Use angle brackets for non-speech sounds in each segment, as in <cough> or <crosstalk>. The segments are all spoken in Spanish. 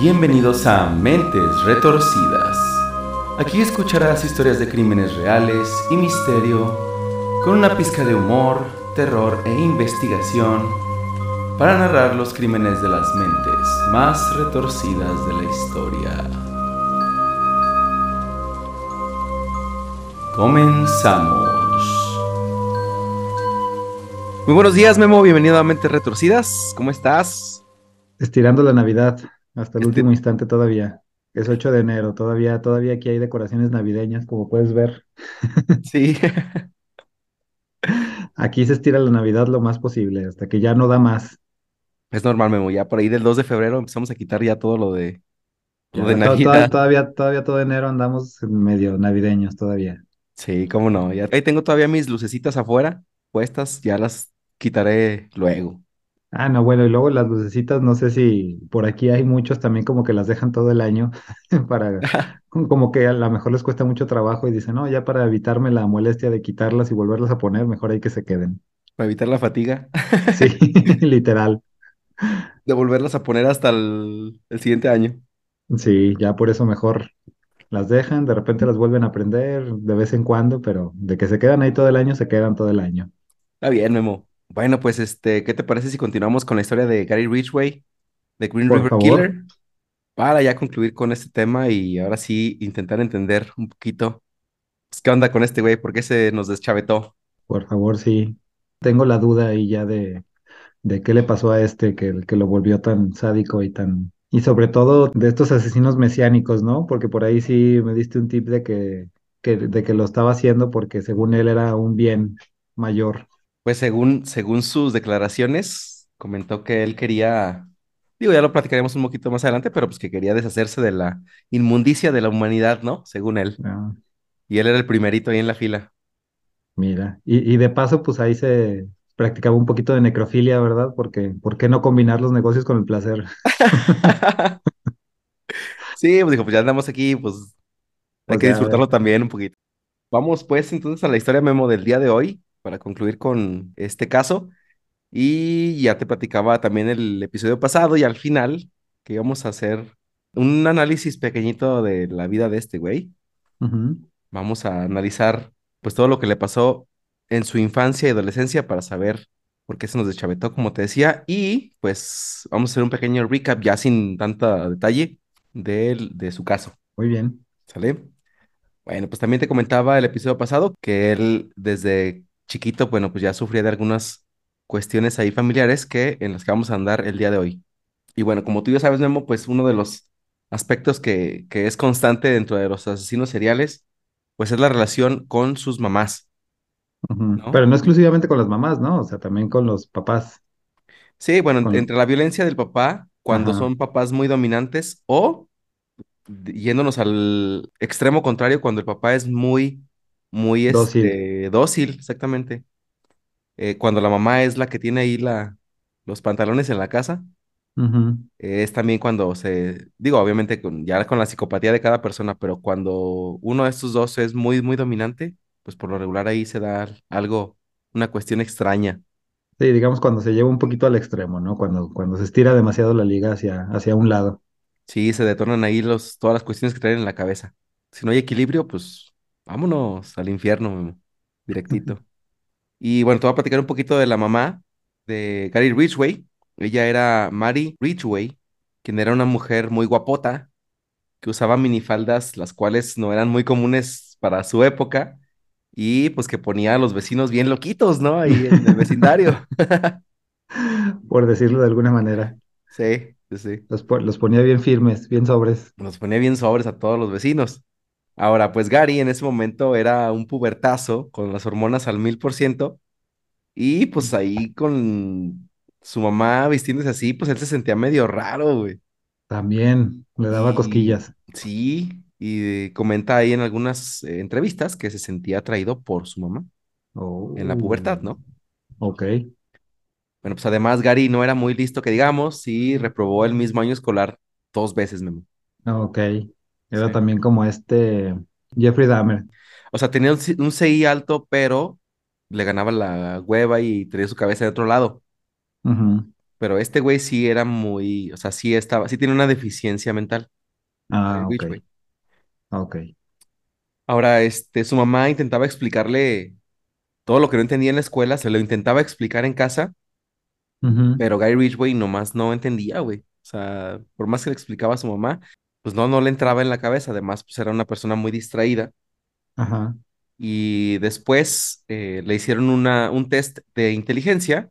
Bienvenidos a Mentes Retorcidas. Aquí escucharás historias de crímenes reales y misterio, con una pizca de humor, terror e investigación, para narrar los crímenes de las mentes más retorcidas de la historia. Comenzamos. Muy buenos días, Memo. Bienvenido a Mentes Retorcidas. ¿Cómo estás? Estirando la Navidad hasta el último instante todavía. Es 8 de enero, todavía, todavía aquí hay decoraciones navideñas, como puedes ver. <laughs> Sí. Aquí se estira la Navidad lo más posible, hasta que ya no da más. Es normal, Memo. Ya por ahí del 2 de febrero empezamos a quitar ya todo lo de, lo de Navidad. todavía, todavía todo enero andamos medio navideños todavía. Sí, cómo no. Ya, ahí tengo todavía mis lucecitas afuera puestas, ya las quitaré luego. Ah, no, bueno, y luego las lucecitas, no sé si por aquí hay muchos también como que las dejan todo el año <laughs> para, <laughs> como que a lo mejor les cuesta mucho trabajo y dicen, no, ya para evitarme la molestia de quitarlas y volverlas a poner, mejor hay que se queden. Para evitar la fatiga Sí, <laughs> literal. de volverlas a poner hasta el, el siguiente año. Sí, ya por eso mejor las dejan, de repente las vuelven a prender de vez en cuando, pero de que se quedan ahí todo el año, se quedan todo el año. Está bien, Memo. Bueno, pues este, ¿qué te parece si continuamos con la historia de Gary Ridgway, de Green Por River favor. Killer? Para ya concluir con este tema y ahora sí intentar entender un poquito pues, qué onda con este güey, por qué se nos deschavetó. Por favor, sí. Tengo la duda ahí ya de, de qué le pasó a este que, que lo volvió tan sádico y tan... Y sobre todo de estos asesinos mesiánicos, ¿no? Porque por ahí sí me diste un tip de que, que, de que lo estaba haciendo porque según él era un bien mayor. Pues según, según sus declaraciones, comentó que él quería, digo, ya lo platicaremos un poquito más adelante, pero pues que quería deshacerse de la inmundicia de la humanidad, ¿no? Según él. Ah, Y él era el primerito ahí en la fila. mira. Y, y de paso, pues ahí se practicaba un poquito de necrofilia, ¿verdad? Porque, ¿por qué no combinar los negocios con el placer? <laughs> Sí, pues dijo, pues ya andamos aquí, pues hay Pues que disfrutarlo también un poquito. Vamos pues entonces a la historia memo del día de hoy para concluir con este caso. Y ya te platicaba también el episodio pasado y al final que íbamos a hacer un análisis pequeñito de la vida de este güey. Ujú. Vamos a analizar pues todo lo que le pasó en su infancia y adolescencia para saber por qué se nos deschavetó, como te decía. Y pues vamos a hacer un pequeño recap ya sin tanta detalle del- de su caso. Muy bien. ¿Sale? Bueno, pues también te comentaba el episodio pasado que él desde chiquito, bueno, pues ya sufría de algunas cuestiones ahí familiares que en las que vamos a andar el día de hoy. Y bueno, como tú ya sabes, Memo, pues uno de los aspectos que, que es constante dentro de los asesinos seriales, pues es la relación con sus mamás. Pero no exclusivamente con las mamás, ¿no? O sea, también con los papás. Sí, bueno, Con... entre la violencia del papá, cuando Ajá. son papás muy dominantes, o yéndonos al extremo contrario, cuando el papá es muy, muy, Dócil. este, dócil, exactamente. Eh, cuando la mamá es la que tiene ahí la, los pantalones en la casa, eh, es también cuando se, digo, obviamente con, ya con la psicopatía de cada persona, pero cuando uno de estos dos es muy, muy dominante, pues por lo regular ahí se da algo, una cuestión extraña. Sí, digamos cuando se lleva un poquito al extremo, ¿no? Cuando, cuando se estira demasiado la liga hacia, hacia un lado. Sí, se detonan ahí los, todas las cuestiones que traen en la cabeza. Si no hay equilibrio, pues vámonos al infierno, Memo, directito. <laughs> Y bueno, te voy a platicar un poquito de la mamá de Gary Ridgway. Ella era Mary Ridgway, quien era una mujer muy guapota, que usaba minifaldas, las cuales no eran muy comunes para su época, y pues que ponía a los vecinos bien loquitos, ¿no? Ahí en el vecindario. <laughs> Por decirlo de alguna manera. Sí, sí, sí. Los, los ponía bien firmes, bien sobres. Nos ponía bien sobres a todos los vecinos. Ahora, pues Gary en ese momento era un pubertazo con las hormonas al mil por ciento y pues ahí con su mamá vistiéndose así, pues él se sentía medio raro, güey. También le daba Y cosquillas. sí, y comenta ahí en algunas eh, entrevistas que se sentía atraído por su mamá en la Oh, pubertad, ¿no? ok. Bueno, pues además Gary no era muy listo, que digamos, y reprobó el mismo año escolar dos veces, Memo. Ok. Era Sí. también como este Jeffrey Dahmer. O sea, tenía un, CI alto, pero le ganaba la hueva y tenía su cabeza de otro lado. Pero este güey sí era muy, o sea, sí estaba, sí tiene una deficiencia mental, Ah, ok. Ahora, este, su mamá intentaba explicarle todo lo que no entendía en la escuela, se lo intentaba explicar en casa, pero Guy Ridgway nomás no entendía, güey. O sea, por más que le explicaba a su mamá, pues no, no le entraba en la cabeza. Además, pues era una persona muy distraída. Ajá, Y después eh, le hicieron una, un test de inteligencia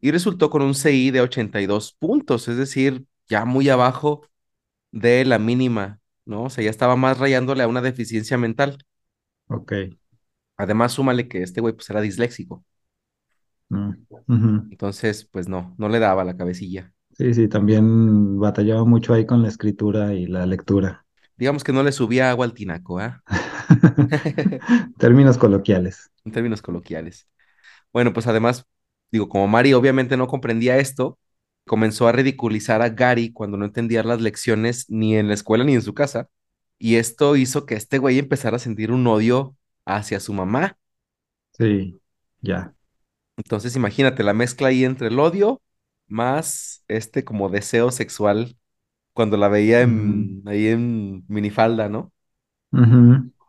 y resultó con un CI de 82 puntos, es decir, ya muy abajo de la mínima, ¿no? O sea, ya estaba más rayándole a una deficiencia mental. ok. Además, súmale que este güey pues era disléxico. mm. Entonces, pues no, no le daba la cabecilla. Sí, sí, también batallaba mucho ahí con la escritura y la lectura. Digamos que no le subía agua al tinaco, ¿ah? <laughs> <laughs> Términos coloquiales. En términos coloquiales. Bueno, pues además, digo, como Mari obviamente no comprendía esto, comenzó a ridiculizar a Gary cuando no entendía las lecciones ni en la escuela ni en su casa. Y esto hizo que este güey empezara a sentir un odio hacia su mamá. Sí, ya. Entonces, imagínate la mezcla ahí entre el odio más este como deseo sexual cuando la veía Ujú, en, ahí en minifalda, ¿no?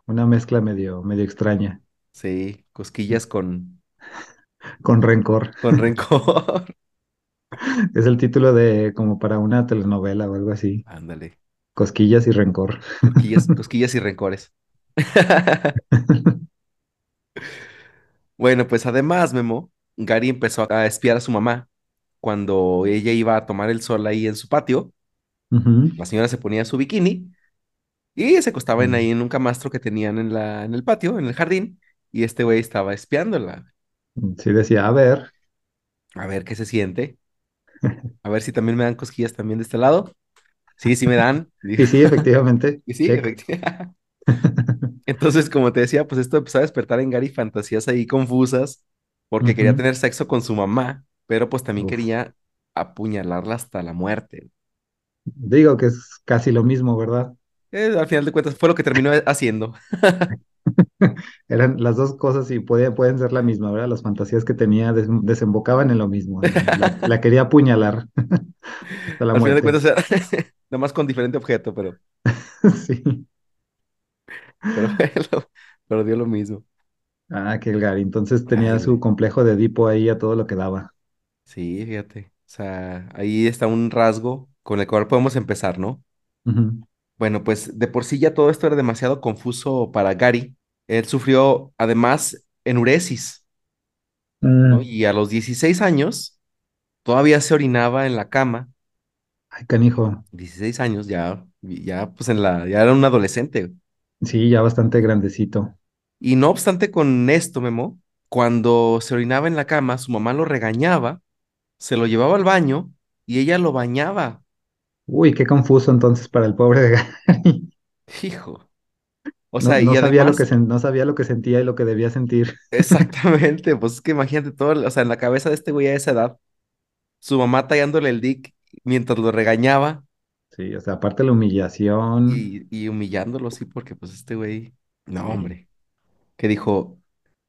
Una mezcla medio, medio extraña, Sí, cosquillas con, con rencor. con <laughs> rencor. Es el título de como para una telenovela o algo así. Ándale, Cosquillas y rencor. cosquillas, <laughs> cosquillas y rencores. <laughs> Bueno, pues además, Memo, Gary empezó a espiar a su mamá cuando ella iba a tomar el sol ahí en su patio. La señora se ponía su bikini y se acostaba en ahí en un camastro que tenían en la, en el patio, en el jardín, y este güey estaba espiándola. Sí decía, a ver. A ver qué se siente, a ver si también me dan cosquillas también de este lado. Sí, sí me dan. <laughs> <laughs> Y sí, efectivamente, Y sí, efectivamente. <laughs> Entonces, como te decía, pues esto empezó a despertar en Gary fantasías ahí confusas, porque quería tener sexo con su mamá, pero pues también Uf. quería apuñalarla hasta la muerte. Digo que es casi lo mismo, ¿verdad? Eh, al final de cuentas fue lo que terminó haciendo. <laughs> <laughs> Eran las dos cosas y puede- pueden ser la misma, ¿verdad? Las fantasías que tenía des- desembocaban en lo mismo. la, la quería apuñalar <laughs> hasta la Al final de cuentas nada más con diferente objeto, pero, Sí. pero, dio lo mismo. Ah, qué Gary. Entonces tenía Ay, su complejo de Edipo ahí a todo lo que daba. Sí, fíjate. O sea, ahí está un rasgo con el cual podemos empezar, ¿no? Ujú. Bueno, pues de por sí ya todo esto era demasiado confuso para Gary. Él sufrió además enuresis, ¿no? Mm. Y a los 16 años todavía se orinaba en la cama. Ay, canijo. 16 años ya, ya pues en la, ya era un adolescente. Sí, ya bastante grandecito. Y no obstante con esto, Memo, cuando se orinaba en la cama, su mamá lo regañaba, se lo llevaba al baño y ella lo bañaba. Uy, qué confuso entonces para el pobre de <laughs> Gary. Hijo. O No, sea, no y sabía lo que además, no sabía lo que sentía y lo que debía sentir. <laughs> exactamente, pues es que imagínate todo, o sea, en la cabeza de este güey a esa edad, su mamá tallándole el dick mientras lo regañaba Sí, o sea, aparte la humillación. y, y humillándolo, sí, porque pues este güey, no, hombre, que dijo,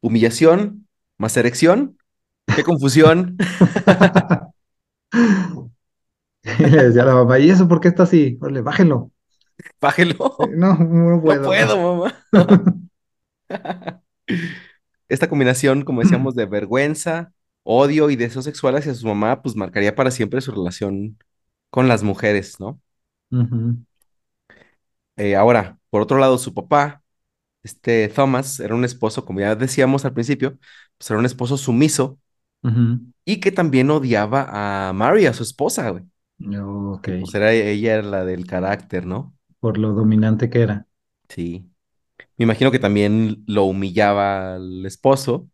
humillación más erección, qué confusión, Y le decía la mamá, ¿y eso por qué está así? Órale, bájenlo. <laughs> Eh, bájelo, No, no no puedo. puedo, mamá. <laughs> Esta combinación, como decíamos, de vergüenza, odio y deseo sexual hacia su mamá, pues marcaría para siempre su relación con las mujeres, ¿no? Eh, ahora, por otro lado, su papá, este Thomas, era un esposo, como ya decíamos al principio, pues era un esposo sumiso y que también odiaba a Mary, a su esposa, güey, Ok, que pues era ella era la del carácter, ¿no? por lo dominante que era. Sí. Me imagino que también lo humillaba al esposo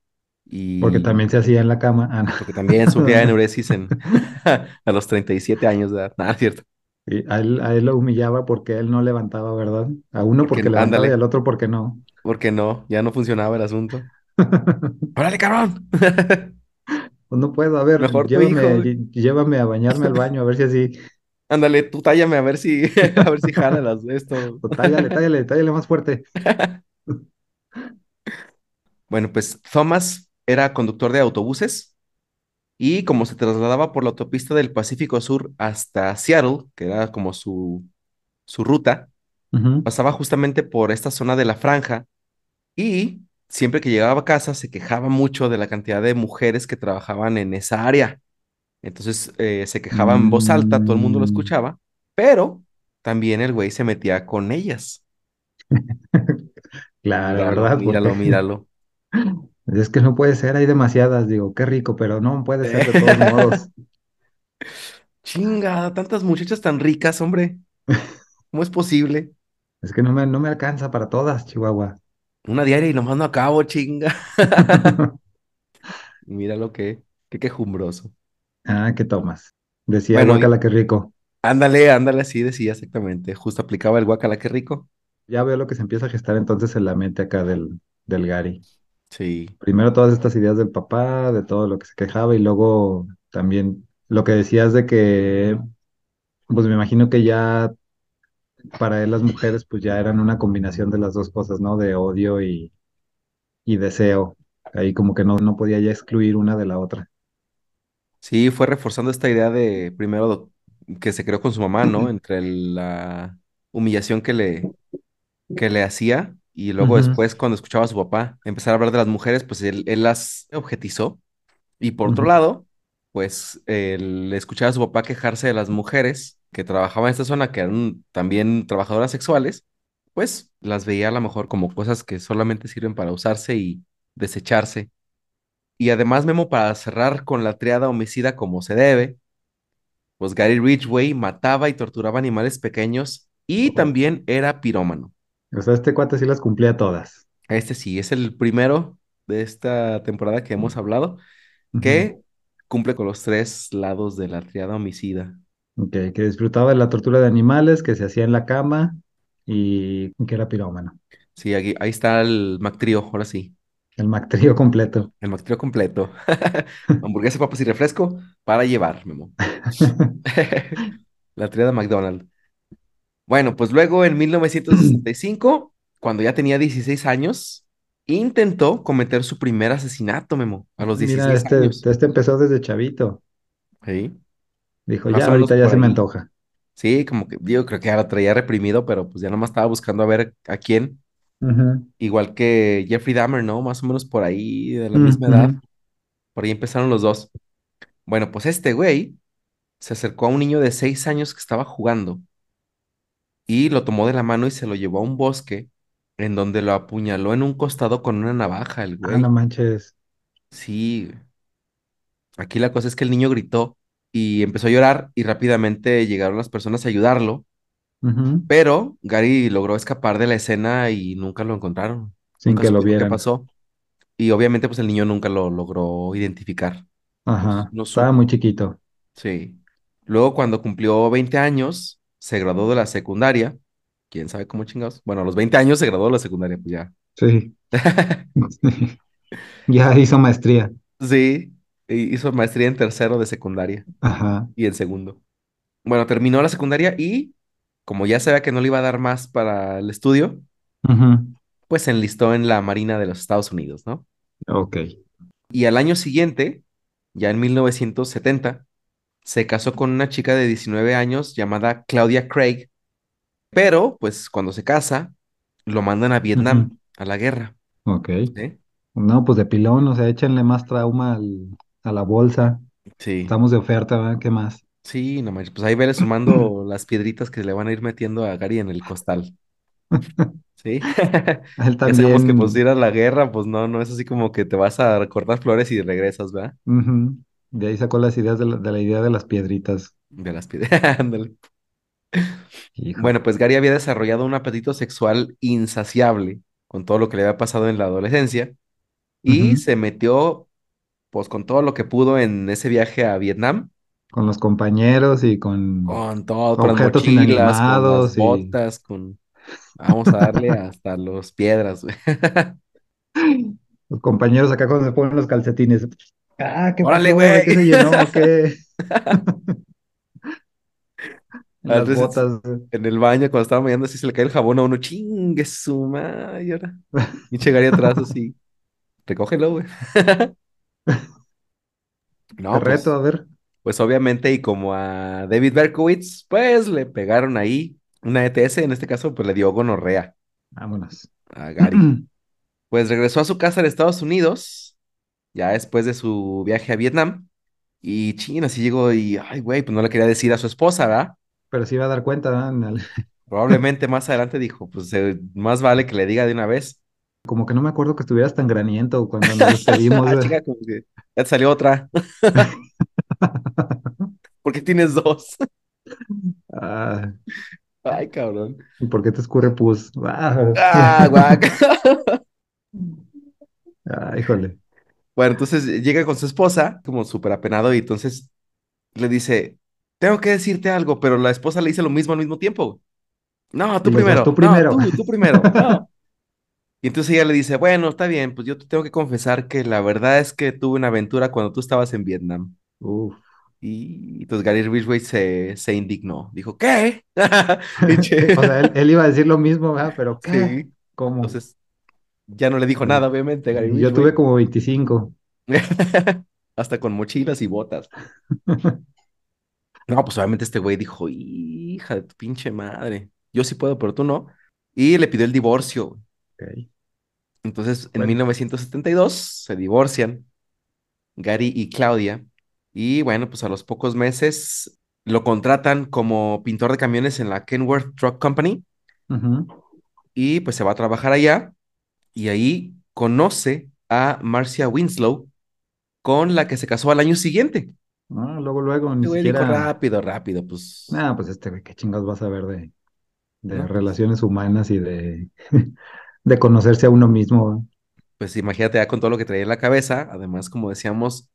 Porque también se hacía en la cama. Ah, porque también sufría <laughs> no. en <laughs> a los 37 años de edad. Nada, cierto. Y a él, a él lo humillaba porque él no levantaba, ¿verdad? A uno Porque, porque levantaba y al otro porque no. porque no, ya no funcionaba el asunto. <laughs> ¡Órale, cabrón! Pues no puedo, a ver, Mejor tu hijo, llévame, llévame a bañarme al baño, a ver si así. Ándale, tú tállame a ver si, <laughs> a ver si jala las, esto. O tállale, tállale, tállale más fuerte. <laughs> Bueno, pues Thomas era conductor de autobuses Y como se trasladaba por la autopista del Pacífico Sur hasta Seattle, que era como su, su ruta, pasaba justamente por esta zona de la franja y siempre que llegaba a casa se quejaba mucho de la cantidad de mujeres que trabajaban en esa área. Entonces eh, se quejaba en voz alta, todo el mundo lo Mm, escuchaba, pero también el güey se metía con ellas. <laughs> claro, Míralo, ¿verdad? Porque míralo, míralo. <laughs> es que no puede ser, hay demasiadas, digo, qué rico, pero no puede ser de todos modos. <laughs> Chingada, tantas muchachas tan ricas, hombre. ¿Cómo es posible? Es que no me, no me alcanza para todas, Chihuahua. Una diaria y nomás no acabo, chinga. <laughs> <laughs> Mira lo que, qué quejumbroso. Ah, ¿qué tomas? Decía Bueno, y- guacala, qué rico. ándale, ándale, así decía exactamente. Justo aplicaba el guacala, qué rico. Ya veo lo que se empieza a gestar entonces en la mente acá del, del Gary. Sí, Primero todas estas ideas del papá, de todo lo que se quejaba, y luego también lo que decías de que, pues me imagino que ya para él las mujeres pues ya eran una combinación de las dos cosas, ¿no? De odio y, y deseo. Ahí como que no, no podía ya excluir una de la otra. sí, fue reforzando esta idea de primero que se creó con su mamá, ¿no? Entre la humillación que le, que le hacía y luego después cuando escuchaba a su papá empezar a hablar de las mujeres, pues él, él las objetizó. Y por otro lado, pues el escuchar a su papá quejarse de las mujeres que trabajaban en esta zona, que eran también trabajadoras sexuales, pues las veía a lo mejor como cosas que solamente sirven para usarse y desecharse. Y además, Memo, para cerrar con la triada homicida como se debe, pues Gary Ridgway mataba y torturaba animales pequeños y también era pirómano. O sea, este cuate sí las cumplía todas. Este sí, es el primero de esta temporada que hemos hablado que cumple con los tres lados de la triada homicida. Que disfrutaba de la tortura de animales, que se hacía en la cama y que era pirómano. Sí, aquí, ahí está el McTrío, ahora sí, El Mactrío completo. el McTrío completo. <laughs> Hamburguesa, papas y refresco para llevar, Memo. <laughs> La triada McDonald's. Bueno, pues luego en 1965, cuando ya tenía 16 años, intentó cometer su primer asesinato, Memo, a los Mira, 16 este, años. este empezó desde chavito. Sí, Dijo, ya, ahorita ya se me antoja. Sí, como que yo creo que ya lo traía reprimido, pero pues ya nomás estaba buscando a ver a quién. Igual que Jeffrey Dahmer, ¿no? Más o menos por ahí, de la misma edad. Por ahí empezaron los dos. Bueno, pues este güey se acercó a un niño de seis años que estaba jugando y lo tomó de la mano y se lo llevó a un bosque en donde lo apuñaló en un costado con una navaja, el Ah, no güey. manches. Sí, aquí la cosa es que el niño gritó y empezó a llorar y rápidamente llegaron las personas a ayudarlo, pero Gary logró escapar de la escena y nunca lo encontraron. Sin Nunca que lo supieron qué vieran. pasó. Y obviamente pues el niño nunca lo logró identificar. Ajá. no Estaba muy chiquito. Sí. Luego, cuando cumplió 20 años, se graduó de la secundaria. ¿Quién sabe cómo chingados? Bueno, a los 20 años se graduó de la secundaria, pues ya. Sí. <laughs> <laughs> Ya hizo maestría. Sí, hizo maestría en tercero de secundaria Ajá. y en segundo. Bueno, terminó la secundaria y, como ya sabía que no le iba a dar más para el estudio, pues se enlistó en la Marina de los Estados Unidos, ¿no? Ok. Y al año siguiente, ya en 1970, se casó con una chica de 19 años llamada Claudia Craig Pero, pues, cuando se casa, lo mandan a Vietnam, a la guerra, Ok. ¿sí? No, pues de pilón, o sea, échenle más trauma al- a la bolsa. Sí, Estamos de oferta, ¿verdad? ¿Qué más? sí, no manches, pues ahí vele sumando <clears throat> las piedritas que le van a ir metiendo a Gary en el costal, <laughs> ¿sí? Él <laughs> Ya sabemos que, pues, también, ir a la guerra, pues, no, no es así como que te vas a cortar flores y regresas, ¿verdad? De ahí sacó las ideas de la, de la idea de las piedritas. De las. <laughs> Hijo. Bueno, pues Gary había desarrollado un apetito sexual insaciable con todo lo que le había pasado en la adolescencia y se metió, pues, con todo lo que pudo en ese viaje a Vietnam Con los compañeros y con Con todo, con objetos mochilas, con las y botas, con... Vamos a darle hasta los piedras, güey. <laughs> los compañeros acá cuando se ponen los calcetines. Ah, ¿qué ¡Órale? ¿De qué güey! se llenó? ¿Qué? <laughs> En las botas. en el baño, cuando estaba bañando, así se le cae el jabón a uno. ¡Chingue su madre! Y ahora, y Gary atrás así. Recógelo, güey. <laughs> Te No, reto, pues, a ver. pues obviamente, y como a David Berkowitz, pues le pegaron ahí una ETS, en este caso, pues le dio gonorrea Vámonos. a Gary. <clears throat> Pues regresó a su casa en Estados Unidos, ya después de su viaje a Vietnam, y China así llegó y, ay, güey, pues no le quería decir a su esposa, ¿verdad? Pero sí va a dar cuenta, ¿verdad? Probablemente más adelante dijo, pues eh, más vale que le diga de una vez. Como que no me acuerdo que estuvieras tan graniento cuando nos <laughs> despedimos. Ah, de- chica, como que ya te salió otra. <laughs> ¿Por qué tienes dos? Ah, Ay, cabrón. ¿y por qué te escurre pus? Ah, Ah, guaca. <laughs> ah, híjole. Bueno, entonces llega con su esposa, como súper apenado, y entonces le dice, tengo que decirte algo, pero la esposa le dice lo mismo al mismo tiempo. No, tú dos, tú primero, no, primero. tú, tú primero, no. Y entonces ella le dice, bueno, está bien, pues yo te tengo que confesar que la verdad es que tuve una aventura cuando tú estabas en Vietnam. Uf. Y entonces Gary Ridgway se, se indignó. Dijo, ¿qué? <laughs> <laughs> O sea, él, él iba a decir lo mismo, ¿verdad? Pero ¿qué? Sí. ¿Cómo? Entonces ya no le dijo nada, obviamente, Gary y yo tuve Ridgway. como 25. <laughs> Hasta con mochilas y botas. No, pues obviamente este güey dijo, hija de tu pinche madre. Yo sí puedo, pero tú no. Y le pidió el divorcio. Entonces, en Bueno, 1972 se divorcian Gary y Claudia. Y bueno, pues a los pocos meses lo contratan como pintor de camiones en la Kenworth Truck Company. ujú. Y pues se va a trabajar allá. Y ahí conoce a Marcia Winslow, con la que se casó al año siguiente. Ah, luego, luego, ni dijo siquiera. rápido, rápido, pues, Ah, pues este qué chingados vas a ver de, de no, pues, relaciones humanas y de, <laughs> de conocerse a uno mismo. pues imagínate ya con todo lo que traía en la cabeza. Además, como decíamos,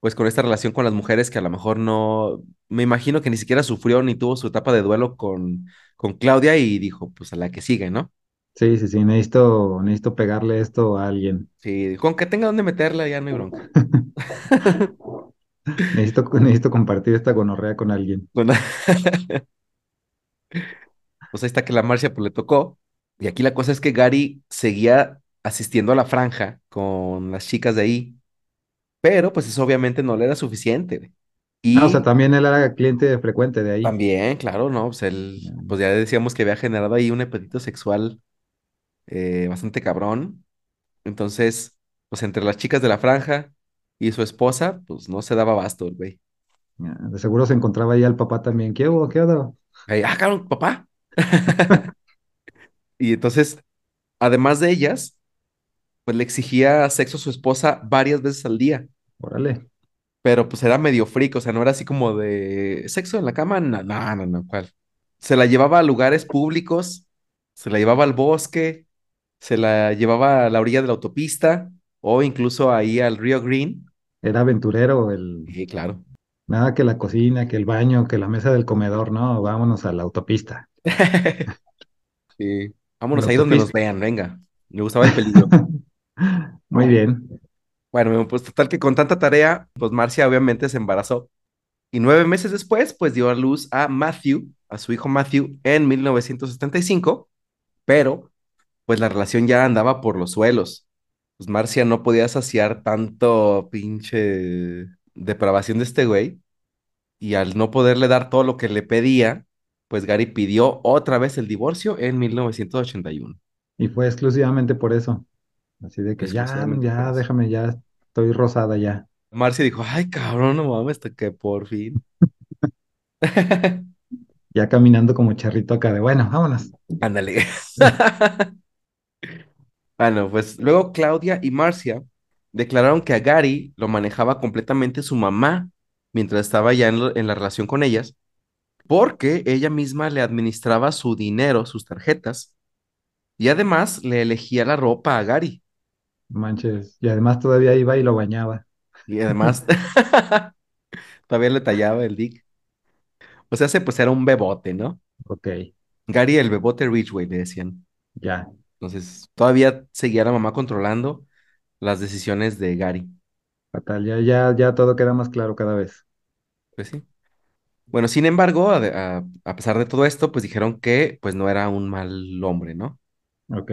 pues con esta relación con las mujeres que a lo mejor no, me imagino que ni siquiera sufrió ni tuvo su etapa de duelo con, con Claudia y dijo, pues a la que sigue, ¿no? Sí, sí, sí, necesito, necesito pegarle esto a alguien. Sí, con que tenga donde meterla ya no hay bronca. <laughs> Necesito, necesito compartir esta gonorrea con alguien. Bueno, <laughs> pues ahí está que la Marcia pues le tocó. Y aquí la cosa es que Gary seguía asistiendo a la franja con las chicas de ahí, pero pues eso obviamente no le era suficiente. güey. Ah, o sea, Y también él era cliente frecuente de ahí. también, claro, ¿no? Pues él, pues ya decíamos que había generado ahí un apetito sexual eh, bastante cabrón. Entonces, pues entre las chicas de la franja y su esposa, pues no se daba abasto el güey. De seguro se encontraba ahí al papá también. ¿Qué hubo? ¿Qué hubo? Ahí, ah, cabrón, papá. <laughs> Y entonces, además de ellas, pues le exigía sexo a su esposa varias veces al día. Órale. Pero pues era medio freak, o sea, no era así como de sexo en la cama, no, no, no, no, ¿cuál? Se la llevaba a lugares públicos, se la llevaba al bosque, se la llevaba a la orilla de la autopista o incluso ahí al Río Green. Era aventurero, el... Sí, claro. nada que la cocina, que el baño, que la mesa del comedor, no, vámonos a la autopista. <laughs> Sí. Vámonos ahí donde nos vean, venga. Me gustaba el peligro. <laughs> Muy bien. Bueno, pues total que con tanta tarea, pues Marcia obviamente se embarazó. Y nueve meses después, pues dio a luz a Matthew, a su hijo Matthew, en 1975, pero pues la relación ya andaba por los suelos. Pues Marcia no podía saciar tanto pinche depravación de este güey, y al no poderle dar todo lo que le pedía, pues Gary pidió otra vez el divorcio en 1981. Y fue exclusivamente por eso. Así de que ya, ya, déjame, ya estoy rosada ya. Marcia dijo, ay, cabrón, no mames, que por fin. <laughs> Ya caminando como charrito acá de, bueno, vámonos. Ándale. <laughs> Bueno, pues luego Claudia y Marcia declararon que a Gary lo manejaba completamente su mamá mientras estaba ya en, lo- en la relación con ellas, porque ella misma le administraba su dinero, sus tarjetas, y además le elegía la ropa a Gary. Manches. Y además todavía iba y lo bañaba. Y además <laughs> <laughs> todavía le tallaba el dick. O sea, se pues era un bebote, ¿no? Ok, Gary el bebote Ridgway, le decían. ya. Entonces, todavía seguía la mamá controlando las decisiones de Gary. Fatal. Ya, ya, ya todo queda más claro cada vez. Pues sí. Bueno, sin embargo, a, a- a pesar de todo esto, pues dijeron que pues no era un mal hombre, ¿no? Ok.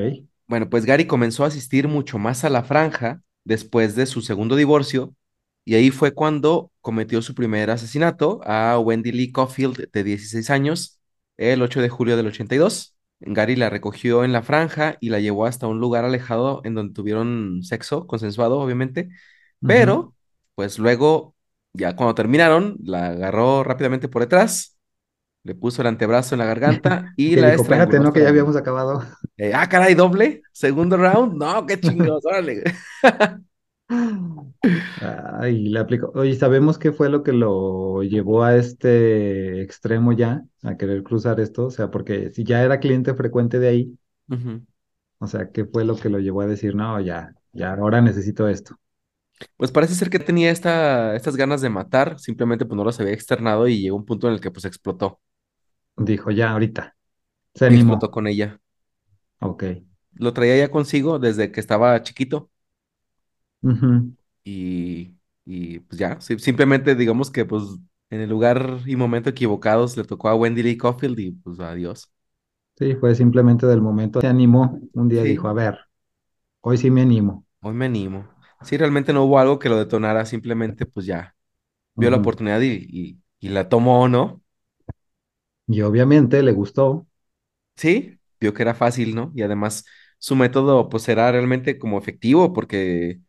Bueno, pues Gary comenzó a asistir mucho más a la franja después de su segundo divorcio y ahí fue cuando cometió su primer asesinato a Wendy Lee Caulfield, de 16 años, el 8 de julio del 82. Gary la recogió en la franja y la llevó hasta un lugar alejado en donde tuvieron sexo consensuado, obviamente, pero pues luego, ya cuando terminaron, la agarró rápidamente por detrás, le puso el antebrazo en la garganta <laughs> y la dijo, espérate, ¿no? Que ya habíamos acabado. <laughs> Eh, ah, caray, doble, segundo round, no, qué <laughs> chingados, órale. Ay, le aplicó. Oye, ¿sabemos qué fue lo que lo llevó a este extremo ya, a querer cruzar esto? O sea, porque si ya era cliente frecuente de ahí, o sea, ¿qué fue lo que lo llevó a decir, no, ya, ya, ahora necesito esto? Pues parece ser que tenía esta, estas ganas de matar, simplemente pues no las había externado y llegó un punto en el que pues explotó Dijo, ya, ahorita. Se y explotó animó. con ella. Ok. Lo traía ya consigo desde que estaba chiquito y, y pues ya, sí, simplemente digamos que pues en el lugar y momento equivocados le tocó a Wendy Lee Caulfield y pues adiós. Sí, fue simplemente del momento. Se animó. Un día dijo, a ver, hoy sí me animo. hoy me animo. Sí, realmente no hubo algo que lo detonara, simplemente pues ya vio la oportunidad y, y, y la tomó, ¿no? Y obviamente le gustó. Sí, vio que era fácil, ¿no? Y además su método pues era realmente como efectivo porque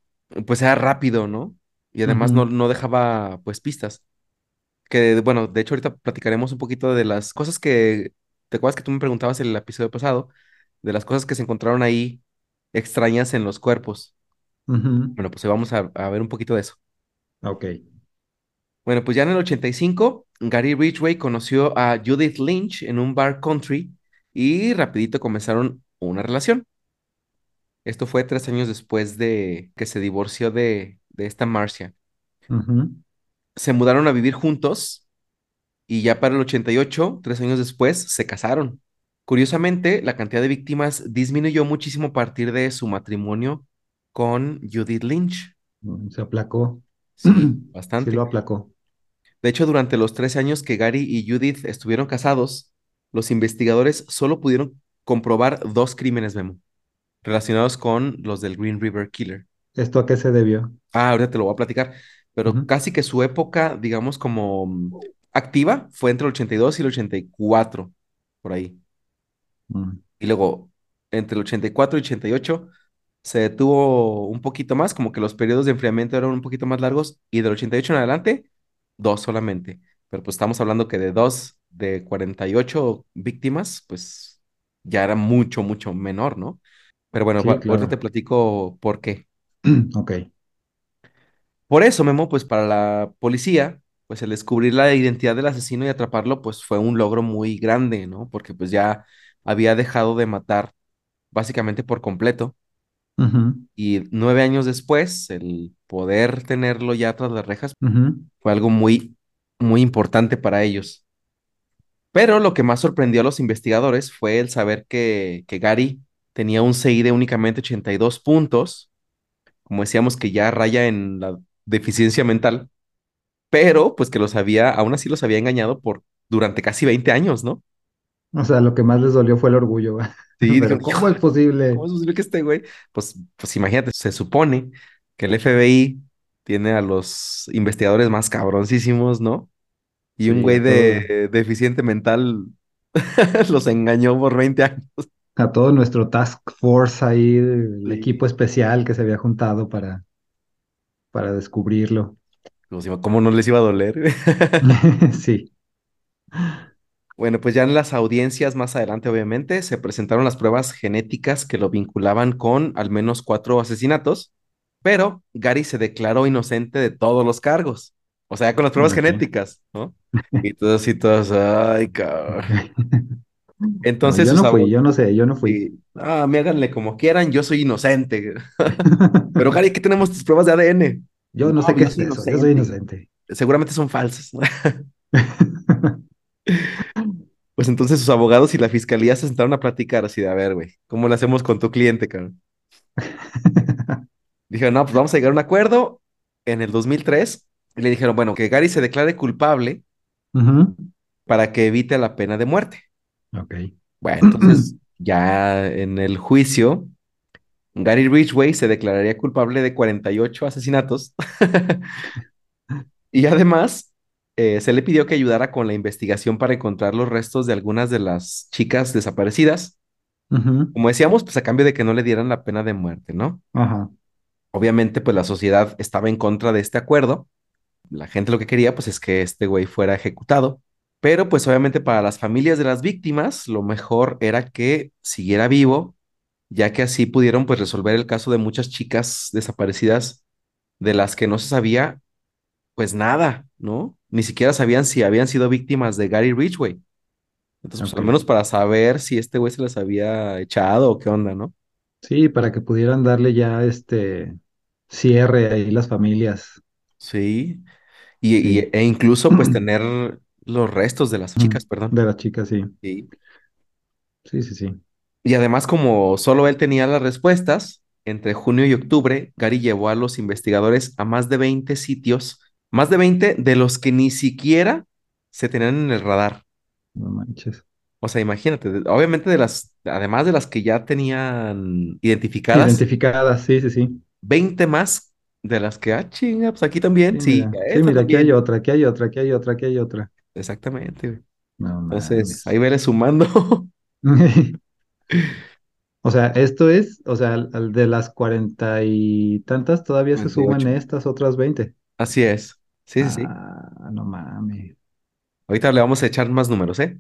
pues era rápido, ¿no? Y además no, no dejaba pues pistas. Que bueno, de hecho ahorita platicaremos un poquito de las cosas que, ¿te acuerdas que tú me preguntabas en el episodio pasado? De las cosas que se encontraron ahí extrañas en los cuerpos. Bueno, pues hoy vamos a, a ver un poquito de eso. Ok. Bueno, pues ya en el 85, Gary Ridgway conoció a Judith Lynch en un bar country y rapidito comenzaron una relación. Esto fue tres años después de que se divorció de, de esta Marcia. Se mudaron a vivir juntos y ya para el 88, tres años después, se casaron. Curiosamente, la cantidad de víctimas disminuyó muchísimo a partir de su matrimonio con Judith Lynch. mm, Se aplacó. Sí, <clears throat> Sí lo bastante. aplacó. De hecho, durante los tres años que Gary y Judith estuvieron casados, los investigadores solo pudieron comprobar dos crímenes, Memo, relacionados con los del Green River Killer. ¿Esto a qué se debió? Ah, ahorita te lo voy a platicar, pero casi que su época, digamos, como mm, activa fue entre el 82 y el 84, por ahí. mm, Y luego, entre el 84 y 88, se detuvo un poquito más, como que los periodos de enfriamiento eran un poquito más largos, y del 88 en adelante, dos solamente. Pero pues estamos hablando que de dos de 48 víctimas, pues ya era mucho, mucho menor, ¿no? Pero bueno, Sí, ahorita te platico por qué. <clears throat> Ok. Por eso, Memo, pues para la policía, pues el descubrir la identidad del asesino y atraparlo, pues fue un logro muy grande, ¿no? Porque pues ya había dejado de matar básicamente por completo Y nueve años después, el poder tenerlo ya tras las rejas fue algo muy, muy importante para ellos. Pero lo que más sorprendió a los investigadores fue el saber que, que Gary tenía un CI de únicamente 82 puntos, como decíamos que ya raya en la deficiencia mental pero pues que los había, aún así los había engañado por durante casi 20 años, ¿no? O sea, lo que más les dolió fue el orgullo. ¿va? Sí, <laughs> Pero dijeron, ¿cómo es posible? ¿cómo es posible que este güey? Pues, pues imagínate, se supone que el FBI tiene a los investigadores más cabroncísimos, ¿no? Y un Sí, güey de deficiente mental <laughs> los engañó por 20 años. a todo nuestro task force ahí, el Sí. equipo especial que se había juntado para, para descubrirlo. ¿cómo no les iba a doler? <laughs> Sí. Bueno, pues ya en las audiencias más adelante, obviamente, se presentaron las pruebas genéticas que lo vinculaban con al menos cuatro asesinatos, pero Gary se declaró inocente de todos los cargos. O sea, con las pruebas genéticas, ¿no? <laughs> Y todos y todos, ay, cabrón. <laughs> No, Entonces yo no fui, yo no sé, yo no fui. ah, me háganle como quieran, yo soy inocente. <laughs> Pero Gary, ¿qué tenemos tus pruebas de ADN? Yo No, no sé pues qué es eso, yo soy inocente. Seguramente son falsas. Pues entonces sus abogados y la fiscalía se sentaron a platicar así de, a ver, güey, ¿cómo lo hacemos con tu cliente, cabrón? <laughs> Dijeron, no, pues vamos a llegar a un acuerdo en el 2003 y le dijeron, bueno, que Gary se declare culpable para que evite la pena de muerte. Ok. Bueno, <clears throat> entonces ya en el juicio, Gary Ridgway se declararía culpable de 48 asesinatos <laughs> y además eh, se le pidió que ayudara con la investigación para encontrar los restos de algunas de las chicas desaparecidas. Como decíamos, pues a cambio de que no le dieran la pena de muerte, ¿no? Ajá, Obviamente, pues la sociedad estaba en contra de este acuerdo. La gente lo que quería, pues es que este güey fuera ejecutado. Pero pues obviamente para las familias de las víctimas, lo mejor era que siguiera vivo, ya que así pudieron pues resolver el caso de muchas chicas desaparecidas de las que no se sabía pues nada, ¿no? Ni siquiera sabían si habían sido víctimas de Gary Ridgway. Entonces, pues ok. al menos para saber si este güey se las había echado o qué onda, ¿no? Sí, para que pudieran darle ya este cierre ahí las familias. Sí. Y, y- Sí. e incluso pues <clears throat> tener los restos de las Ujú, chicas, perdón. De las chicas, sí. Sí. Sí, sí, sí. Y además, como solo él tenía las respuestas, entre junio y octubre, Gary llevó a los investigadores a más de 20 sitios, más de 20 de los que ni siquiera se tenían en el radar. No manches. O sea, imagínate, obviamente de las, además de las que ya tenían identificadas, Identificadas, sí, sí, sí. 20 más de las que, ah, chinga, pues aquí también, Sí, mira. Sí, aquí hay otra, aquí hay otra, aquí hay otra, aquí hay otra. Exactamente. No Entonces, mames. ahí veré sumando. <laughs> <laughs> O sea, esto es, o sea, de las cuarenta y tantas todavía se suman 98. estas otras veinte. Así es. Sí, sí, sí. Ah, no mames. Ahorita le vamos a echar más números, ¿eh?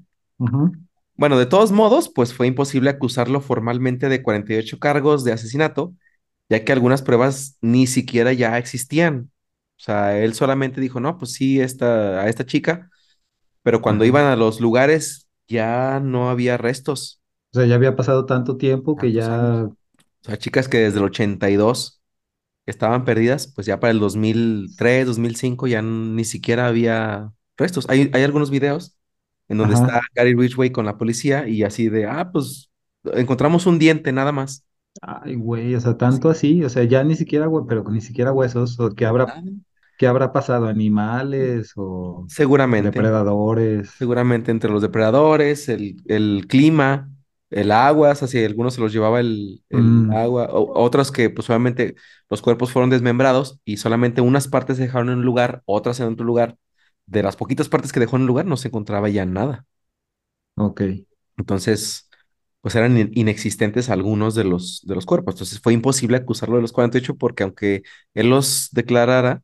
Bueno, de todos modos, pues fue imposible acusarlo formalmente de 48 cargos de asesinato, ya que algunas pruebas ni siquiera ya existían. O sea, él solamente dijo, no, pues sí, esta, a esta chica, pero cuando iban a los lugares ya no había restos, O sea, ya había pasado tanto tiempo que ya. O sea, chicas que desde el 82 estaban perdidas, pues ya para el 2003, 2005 ya ni siquiera había restos. Hay, hay algunos videos en donde Ajá. está Gary Ridgway con la policía y así de, ah, pues encontramos un diente nada más. Ay, güey, o sea, tanto Sí. así, o sea, ya ni siquiera, güey, pero ni siquiera huesos, o qué habrá, Nada. qué habrá pasado, animales o Seguramente, depredadores. seguramente entre los depredadores, el, el clima, el agua, o sea, si algunos se los llevaba el, el Mm, agua, o, otros que pues obviamente los cuerpos fueron desmembrados y solamente unas partes se dejaron en un lugar, otras en otro lugar. De las poquitas partes que dejó en el lugar no se encontraba ya nada. ok. Entonces, pues eran in- inexistentes algunos de los, de los cuerpos. Entonces fue imposible acusarlo de los 48 porque aunque él los declarara,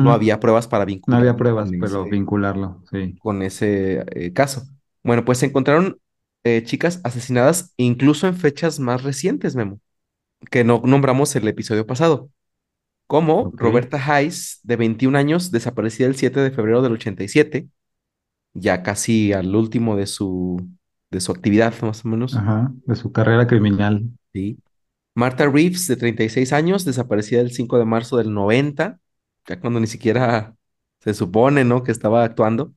no había pruebas para No había vincularlo pruebas, con pero ese, vincularlo, sí. con ese eh, caso. Bueno, pues se encontraron eh, chicas asesinadas incluso en fechas más recientes, Memo, que no nombramos el episodio pasado, como. Roberta Hayes, de 21 años, desaparecida el 7 de febrero del 87, ya casi al último de su, de su actividad, más o menos. Ajá, de su carrera criminal. Sí. Martha Reeves, de 36 años, desaparecida el 5 de marzo del 90, ya cuando ni siquiera se supone, ¿no? que estaba actuando.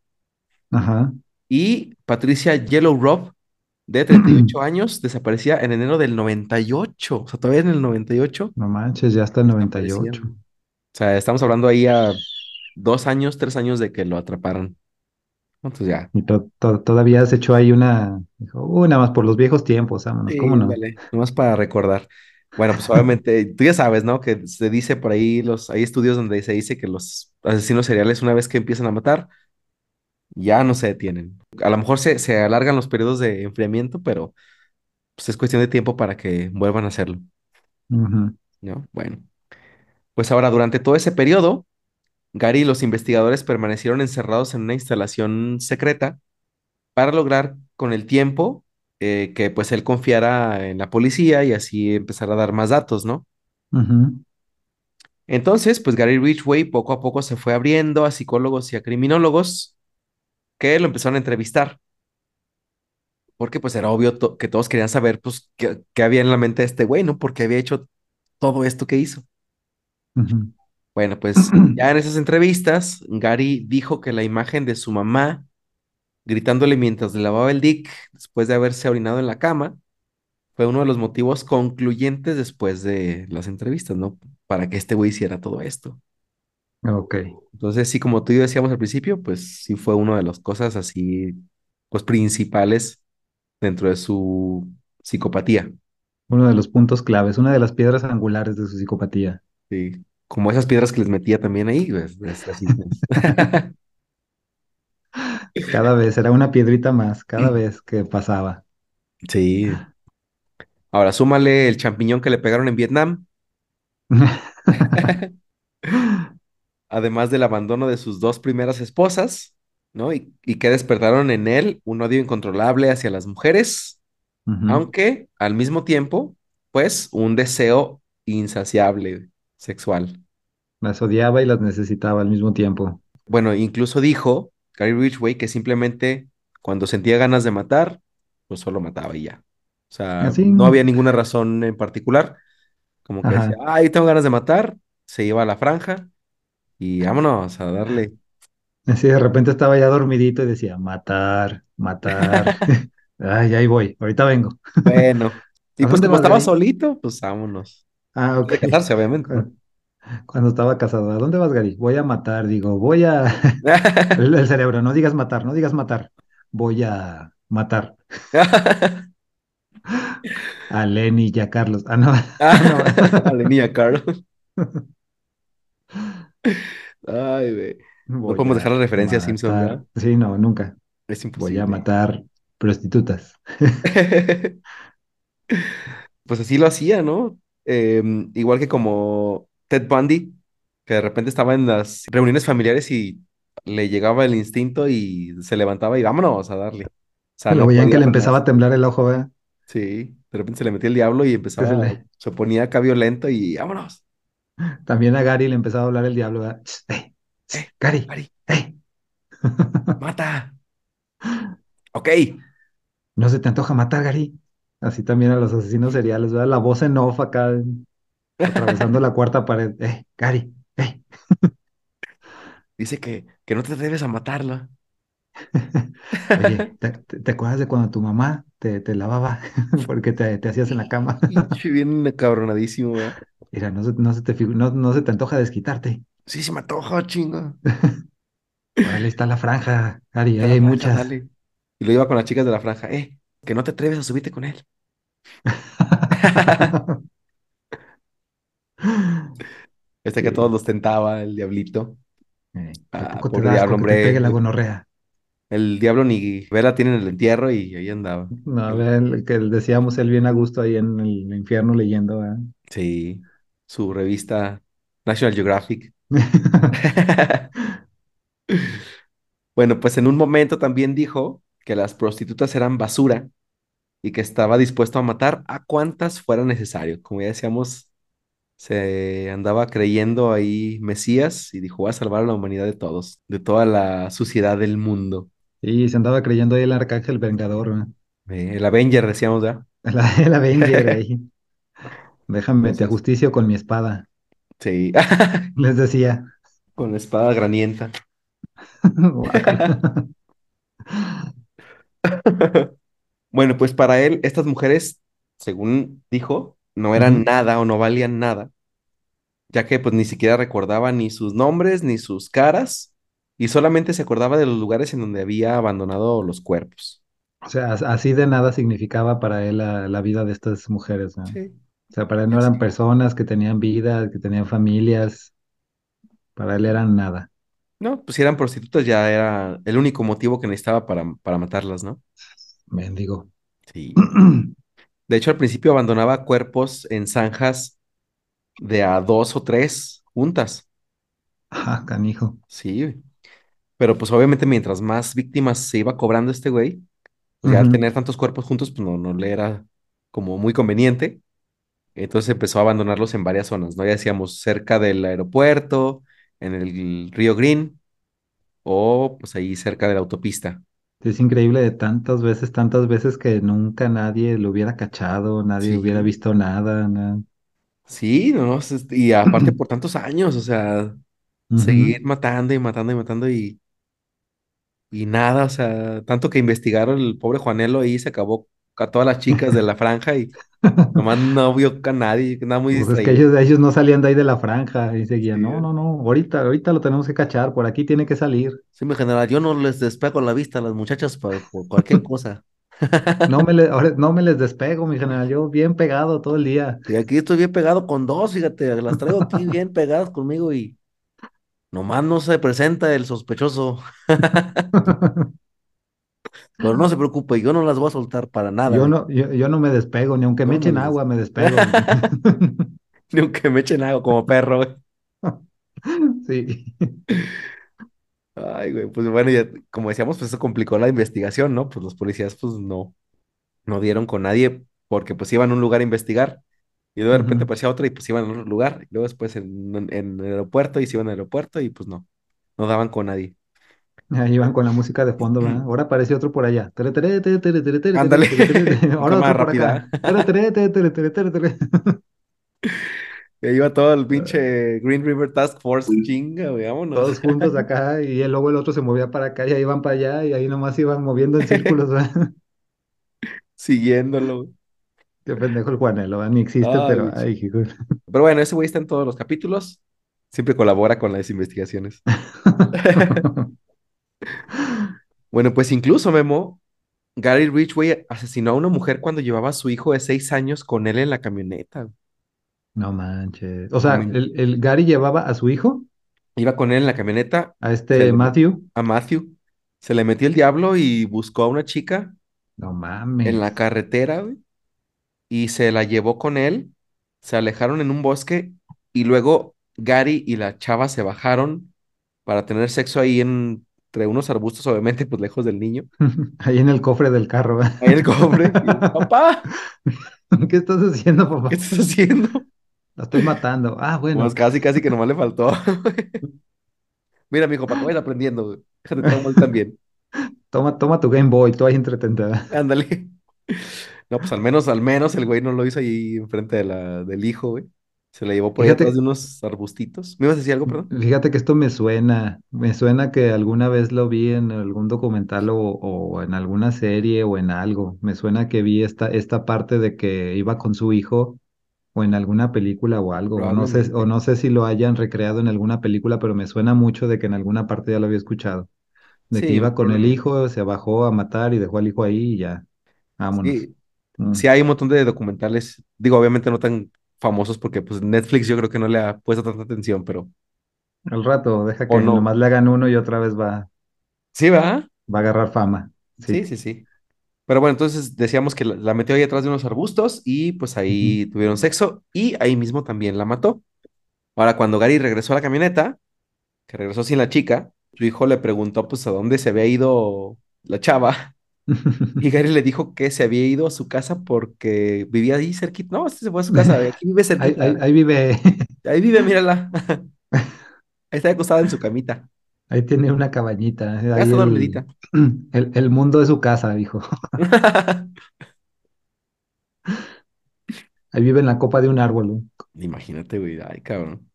Ajá. Y Patricia Yellow Rob, de 38 años, desaparecía en enero del 98. O sea, todavía en el 98 No manches, ya está el desaparecían. 98. O sea, estamos hablando ahí a dos años, tres años de que lo atraparon. Entonces ya. Y to- to- todavía se echó ahí una, uy, nada más por los viejos tiempos, vámonos, ¿cómo no? ándale. Nomás para recordar. Bueno, pues obviamente, tú ya sabes, ¿no? Que se dice por ahí, los, hay estudios donde se dice que los asesinos seriales, una vez que empiezan a matar, ya no se detienen. A lo mejor se, se alargan los periodos de enfriamiento, pero pues es cuestión de tiempo para que vuelvan a hacerlo, ¿no? Bueno, pues ahora, durante todo ese periodo, Gary y los investigadores permanecieron encerrados en una instalación secreta para lograr con el tiempo eh, que pues él confiara en la policía y así empezar a dar más datos, ¿no? Entonces, pues Gary Ridgway poco a poco se fue abriendo a psicólogos y a criminólogos que lo empezaron a entrevistar, porque pues era obvio to- que todos querían saber pues qué, qué había en la mente de este güey, ¿no? Porque había hecho todo esto que hizo. Bueno, pues <clears throat> ya en esas entrevistas, Gary dijo que la imagen de su mamá gritándole mientras le lavaba el dick después de haberse orinado en la cama fue uno de los motivos concluyentes después de las entrevistas, ¿no? Para que este güey hiciera todo esto. Ok. Entonces, sí, como tú y yo decíamos al principio, pues sí fue una de las cosas así, pues principales dentro de su psicopatía. Uno de los puntos claves, una de las piedras angulares de su psicopatía. Sí. Como esas piedras que les metía también ahí, pues, pues, así. <laughs> Cada vez era una piedrita más, cada <clears throat> vez que pasaba. Sí. Ahora súmale el champiñón que le pegaron en Vietnam, <laughs> <laughs> además del abandono de sus dos primeras esposas, ¿no? Y, y que despertaron en él un odio incontrolable hacia las mujeres, aunque al mismo tiempo, pues, un deseo insaciable sexual. Las odiaba y las necesitaba al mismo tiempo. Bueno, incluso dijo Gary Ridgway que simplemente cuando sentía ganas de matar, pues solo mataba y ya. O sea, Así, no había ninguna razón en particular, como que decía, ajá. ay, tengo ganas de matar, se iba a la franja y vámonos a darle. Así de repente estaba ya dormidito y decía, matar, matar. <laughs> Ay, ahí voy, ahorita vengo. Bueno, <laughs> y ¿A pues como estaba solito, pues vámonos. Ah, ok. Casarse, obviamente, Cuando estaba casado, ¿a dónde vas, Gary? Voy a matar, digo, voy a... <laughs> El, el cerebro, no digas matar, no digas matar. Voy a matar a Lenny y a Carlos. Ah, no, no. A la niña Carol. Ay, güey. No podemos dejar la referencia a Simpson, matar. ¿verdad? Sí, no, nunca. Es Voy a imposible. matar prostitutas. <laughs> <laughs> pues así lo hacía, ¿no? Em, igual que como Ted Bundy, que de repente estaba en las reuniones familiares y le llegaba el instinto y se levantaba y vámonos a darle. O sea, Lo no veían que le empezaba a temblar el ojo, ¿verdad? Sí, de repente se le metía el diablo y Que se empezaba, le... se ponía acá violento y vámonos. También a Gary le empezaba a hablar el diablo. ¡Ey! ¡Eh, ¡Gary! Ari, ¡Ey! mata! <laughs> Ok. ¿No se te antoja matar, Gary? Así también a los asesinos seriales, ¿verdad? La voz en off acá, atravesando la cuarta pared. ¡Eh, Gary! ¡Ey! <laughs> Dice que, que no te atreves a matarla. <laughs> Oye, ¿te, te- te acuerdas de cuando tu mamá te, te lavaba porque te, te hacías en la cama? Bien cabronadísimo, ¿verdad? Mira, no se, no se te, no, no se te antoja desquitarte. Sí, se me antoja, chinga. <laughs> Órale, está la franja, Está ahí hay franja, muchas. dale. Y lo iba con las chicas de la franja. Eh, que no te atreves a subirte con él. <laughs> Este que a todos los tentaba, el diablito. Eh, ¿qué Ah, te diablo, te hombre. pegue la gonorrea? el diablo ni vela tiene en el entierro y ahí andaba. No, El- que decíamos él bien a gusto ahí en el infierno leyendo, ¿verdad? sí, su revista National Geographic. <laughs> <laughs> Bueno, pues en un momento también dijo que las prostitutas eran basura y que estaba dispuesto a matar a cuantas fuera necesario. Como ya decíamos, se andaba creyendo ahí Mesías y dijo, voy a salvar a la humanidad de todos, de toda la suciedad del mundo. Y se andaba creyendo ahí el arcángel vengador. Eh, el Avenger, decíamos ya. El Avenger ahí. <laughs> Déjame, te ajusticio con mi espada. sí, <laughs> <laughs> Les decía. con la espada granienta. <laughs> Bueno, pues para él, estas mujeres, según dijo, no eran nada o no valían nada, ya que pues ni siquiera recordaba ni sus nombres ni sus caras y solamente se acordaba de los lugares en donde había abandonado los cuerpos. O sea, as- así de nada significaba para él la, la vida de estas mujeres, ¿no? Sí, O sea, para él no eran personas que tenían vida, que tenían familias, para él eran nada. No, pues si eran prostitutas ya era el único motivo que necesitaba para, para matarlas, ¿no? Mendigo. Sí. <clears throat> De hecho, al principio abandonaba cuerpos en zanjas de a dos o tres juntas. Ah, canijo. Sí, pero pues obviamente mientras más víctimas se iba cobrando este güey, ya al tener tantos cuerpos juntos, pues no, no le era como muy conveniente. Entonces empezó a abandonarlos en varias zonas, ¿no? Ya decíamos cerca del aeropuerto, en el Río Green o pues ahí cerca de la autopista. Es increíble de tantas veces, tantas veces que nunca nadie lo hubiera cachado, nadie hubiera visto nada, nada. sí, no, y aparte por tantos años, o sea, seguir matando y matando y matando y, y nada, o sea, tanto que investigaron el pobre Juanelo ahí se acabó a todas las chicas de la franja y nomás no vio a nadie, nada muy Pues es que distraído. ellos, ellos no salían de ahí de la franja y seguían, Sí, no, no, no, ahorita, ahorita lo tenemos que cachar, por aquí tiene que salir. sí, mi general, yo no les despego la vista a las muchachas por, por cualquier cosa. <laughs> No me, le- no me les despego, mi general. Yo bien pegado todo el día. Y aquí estoy bien pegado con dos, fíjate, las traigo aquí bien pegadas conmigo y nomás no se presenta el sospechoso. <laughs> Pero no se preocupe, yo no las voy a soltar para nada, Yo no, yo, yo no me despego, ni aunque me no echen agua, me <laughs> despego. <laughs> Ni aunque me echen algo como perro, güey. <laughs> Sí. Ay, güey, pues bueno, ya, como decíamos, pues eso complicó la investigación, ¿no? Pues los policías, pues no, no dieron con nadie porque pues iban a un lugar a investigar y luego de repente aparecía otro y pues iban a otro lugar y luego después en, en, en el aeropuerto y se iban al aeropuerto y pues no, no daban con nadie. Ahí van con la música de fondo, ¿verdad? Ahora aparece otro por allá. Ándale, Ahora por rápida. Y ahí iba todo el pinche Green River Task Force, chinga, vámonos. Todos juntos acá y luego el otro se movía para acá y ahí iban para allá y ahí nomás iban moviendo en círculos, ¿verdad? Siguiéndolo. Qué pendejo el Juanelo, ¿verdad? Ni existe, Ay, pero güey. ay, hijo. Pero bueno, ese güey está en todos los capítulos. Siempre colabora con las investigaciones. Bueno, pues incluso, Memo, Gary Ridgway asesinó a una mujer cuando llevaba a su hijo de seis años con él en la camioneta. No manches. O sea, el, el Gary llevaba a su hijo, Iba con él en la camioneta, a este Matthew. a Matthew, se le metió el diablo y buscó a una chica No en mames. la carretera, güey, y se la llevó con él. Se alejaron en un bosque y luego Gary y la chava se bajaron para tener sexo ahí en- entre unos arbustos, obviamente, pues lejos del niño. <laughs> Ahí en el cofre del carro, ¿verdad? Ahí en el cofre. <laughs> <laughs> Papá, ¿Qué estás haciendo, ¿qué papá? estás haciendo? La estoy matando. Ah, Pues bueno. casi, casi que nomás le faltó. Mira, mijo, para que vayas aprendiendo, güey. Déjate también. Toma, toma tu Game Boy, tú ahí entretenida. Ándale. No, pues al menos, al menos el güey no lo hizo ahí enfrente de la, del hijo, güey. Se la llevó por ahí atrás de Fíjate, unos arbustitos. ¿Me ibas a decir algo, perdón? fíjate que esto me suena, me suena que alguna vez lo vi en algún documental o, o en alguna serie o en algo. Me suena que vi esta, esta parte de que iba con su hijo o en alguna película o algo. O no sé, o no sé si lo hayan recreado en alguna película, pero me suena mucho de que en alguna parte ya lo había escuchado. De que iba con el hijo, se bajó a matar y dejó al hijo ahí y ya, vámonos. Sí, Mm. sí hay un montón de documentales. Digo, obviamente no tan famosos porque pues Netflix yo creo que no le ha puesto tanta atención, pero... Al rato, deja que no. nomás le hagan uno y otra vez va, Sí, ¿va? va a agarrar fama. Sí, Sí. sí, sí. Pero bueno, entonces decíamos que la, la metió ahí atrás de unos arbustos y pues ahí tuvieron sexo y ahí mismo también la mató. Ahora, cuando Gary regresó a la camioneta, que regresó sin la chica, su hijo le preguntó pues a dónde se había ido la chava y Gary le dijo que se había ido a su casa porque vivía ahí cerquita. No, este se fue a su <laughs> casa, aquí vive Ahí, ahí, cerquita. ahí vive, <laughs> Ahí vive, mírala. Ahí <laughs> está acostada en su camita. ahí tiene una cabañita, Ya ahí está el, dormidita. <clears throat> el, el mundo de su casa, dijo. Ahí vive en la copa de un árbol. Imagínate, güey, ay, cabrón.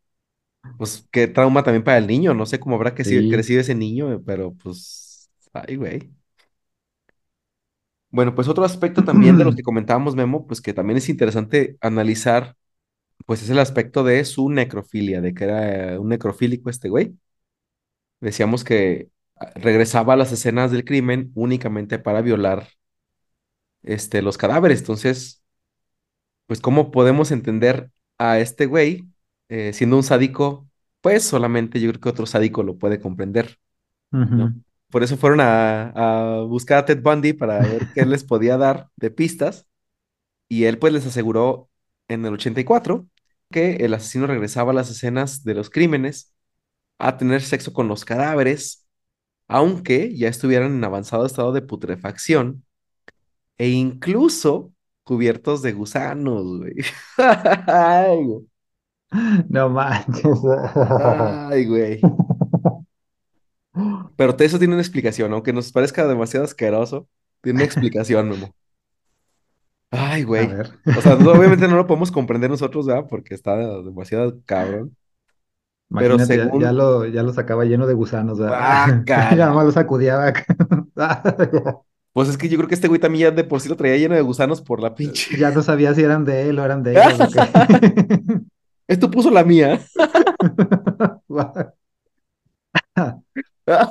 Pues qué trauma también para el niño, no sé cómo habrá Sí. crecido ese niño, pero pues, ay, güey. Bueno, pues otro aspecto también de los que <clears throat> comentábamos, Memo, pues que también es interesante analizar, pues es el aspecto de su necrofilia, de que era un necrofílico este güey. Decíamos que ah, regresaba a las escenas del crimen únicamente para violar este, los cadáveres. Entonces, pues, ¿cómo podemos entender a este güey eh, siendo un sádico? Pues solamente yo creo que otro sádico lo puede comprender. ¿no? Por eso fueron a, a buscar a Ted Bundy para ver qué les podía dar de pistas y él pues les aseguró en el 84 que el asesino regresaba a las escenas de los crímenes a tener sexo con los cadáveres, aunque ya estuvieran en avanzado estado de putrefacción e incluso cubiertos de gusanos, güey. <laughs> Ay, güey. No manches. Ay, güey. <gasps> Pero eso tiene una explicación, aunque nos parezca demasiado asqueroso, tiene una <laughs> explicación, Memo. Ay, güey. O sea, no- obviamente no lo <laughs> podemos comprender nosotros, ¿verdad? Porque está demasiado cabrón. Pero imagínate, ya, lo, ya lo sacaba lleno de gusanos, ¿verdad? <laughs> Ya ¡Guácala! nomás lo sacudía. Pues es que yo creo que este güey también ya de por sí lo traía lleno de gusanos por la pinche. Ya no sabía si eran de él o eran de ellos o qué. Esto puso la mía.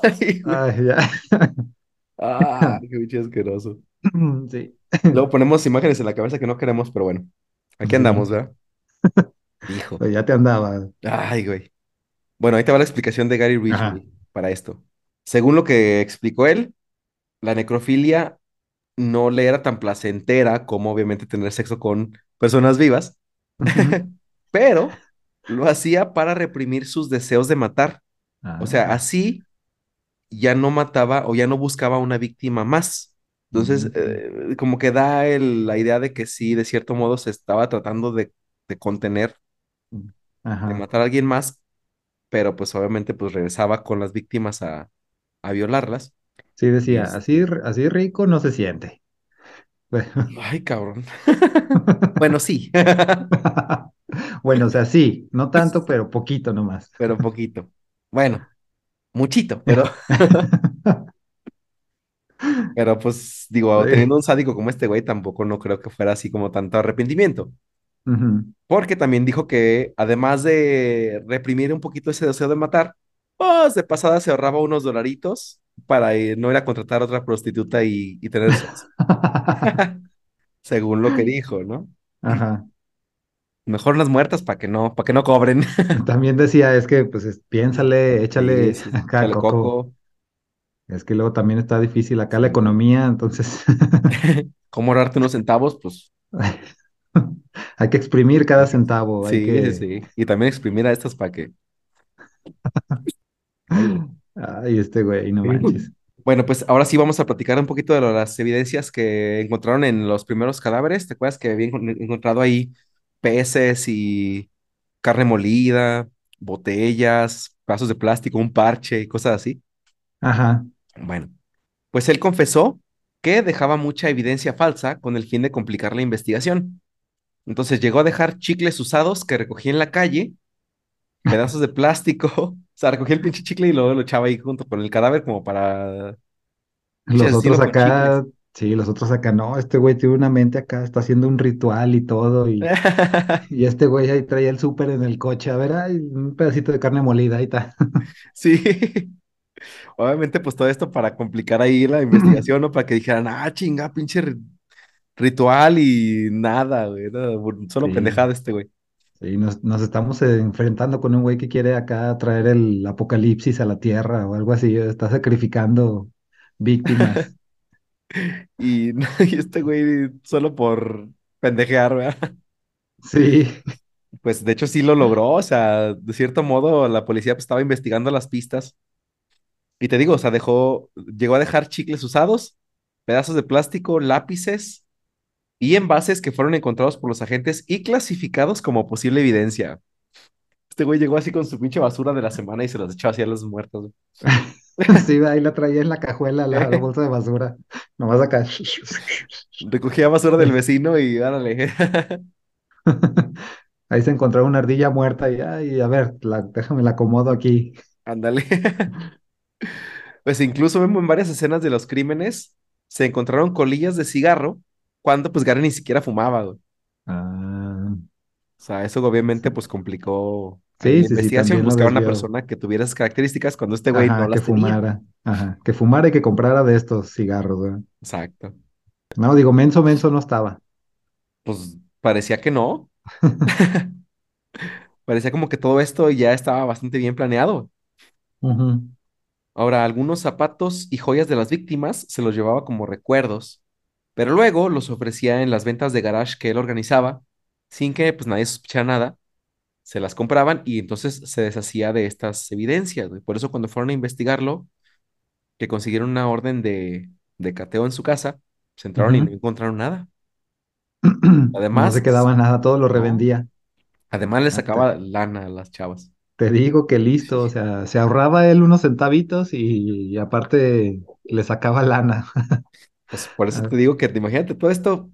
Ay, güey. Ay, ya. Ay, <laughs> qué pinche asqueroso. Sí, Luego ponemos imágenes en la cabeza que no queremos, pero bueno, aquí andamos. ¿verdad? <laughs> Hijo. Pues ya te andaba. Ay, güey. Bueno, ahí te va la explicación de Gary. Ridgway para esto. Según lo que explicó él, la necrofilia no le era tan placentera como obviamente tener sexo con personas vivas, <laughs> pero lo hacía para reprimir sus deseos de matar. O sea, Ah. así ya no mataba o ya no buscaba una víctima más. Entonces, eh, como que da el- la idea de que sí, de cierto modo se estaba tratando de, de contener, mm. de matar a alguien más, pero pues obviamente pues regresaba con las víctimas a, a violarlas. Sí, decía, así, así rico no se siente. Bueno, <laughs> ay, cabrón. <laughs> Bueno, <laughs> sí, Bueno, o sea, sí, no tanto, pero poquito nomás. pero poquito. Bueno, muchito, pero, pero <laughs> pues digo, Sí. teniendo un sádico como este güey, tampoco no creo que fuera así como tanto arrepentimiento. Porque también dijo que además de reprimir un poquito ese deseo de matar, pues de pasada se ahorraba unos dolaritos para ir- no ir a contratar a otra prostituta y, y tener sexo, <laughs> <laughs> según lo que dijo, ¿no? Ajá. Mejor las muertas para que no, para que no cobren. <laughs> También decía, es que, pues, es- piénsale, échale sí, <laughs> acá, chale Coco. coco, Es que luego también está difícil acá la economía, entonces <laughs> ¿Cómo ahorrarte unos centavos? Pues hay que exprimir cada hay centavo, hay sí, sí, que... sí. Y también exprimir a estas para que... Ay, este güey, no manches. Bueno, pues ahora sí vamos a platicar un poquito de las evidencias que encontraron en los primeros cadáveres. ¿Te acuerdas que habían encon- encontrado ahí peces y carne molida, botellas, pedazos de plástico, un parche y cosas así? Ajá. Bueno, pues él confesó que dejaba mucha evidencia falsa con el fin de complicar la investigación. Entonces llegó a dejar chicles usados que recogía en la calle, <laughs> pedazos de plástico, <laughs> o sea, recogía el pinche chicle y luego lo echaba ahí junto con el cadáver como para Los otros acá, sí, los otros acá, no, este güey tiene una mente acá, está haciendo un ritual y todo, y, <laughs> y este güey ahí traía el súper en el coche, a ver, ay, un pedacito de carne molida, ahí está. <laughs> Sí, obviamente pues todo esto para complicar ahí la investigación, ¿no? Para que dijeran, ah, chinga, pinche ri- ritual y nada, güey, solo Sí, pendejada este güey. sí, nos, nos estamos eh, enfrentando con un güey que quiere acá traer el apocalipsis a la tierra o algo así, está sacrificando víctimas. <laughs> <laughs> Y, <laughs> y este güey solo por pendejear, ¿verdad? <laughs> Sí, Pues de hecho sí lo logró, o sea, de cierto modo la policía pues, estaba investigando las pistas y te digo, o sea, dejó, llegó a dejar chicles usados, pedazos de plástico, lápices y envases que fueron encontrados por los agentes y clasificados como posible evidencia. Este güey llegó así con su pinche basura de la semana y se los echó así a los muertos. <laughs> sí, ahí la traía en la cajuela, la, bolsa de basura, nomás acá. <laughs> Recogía basura del vecino y árale. <laughs> Ahí se encontró una ardilla muerta y, ay, a ver, la- déjame la acomodo aquí. Ándale. Pues incluso vemos en varias escenas de los crímenes, se encontraron colillas de cigarro cuando pues Gary ni siquiera fumaba, güey. Ah, O sea, eso obviamente pues complicó sí, la sí, sí, investigación, lo buscar una desvió. persona que tuviera esas características cuando este güey no que las tenía. fumara. Ajá, que fumara y que comprara de estos cigarros. Exacto. No, digo, menso, menso no estaba. Pues parecía que no, <laughs> parecía como que todo esto ya estaba bastante bien planeado. Ahora, algunos zapatos y joyas de las víctimas se los llevaba como recuerdos, pero luego los ofrecía en las ventas de garage que él organizaba, sin que pues nadie sospechara nada se las compraban y entonces se deshacía de estas evidencias, güey. Por eso cuando fueron a investigarlo, que consiguieron una orden de, de cateo en su casa, se entraron y no encontraron nada. <clears throat> No se Además, quedaba nada, todo lo revendía. además le Ah, sacaba lana a las chavas. te digo que listo, o <laughs> sea, se ahorraba él unos centavitos y, y aparte le sacaba lana. Pues por eso <laughs> te digo que te imagínate todo esto,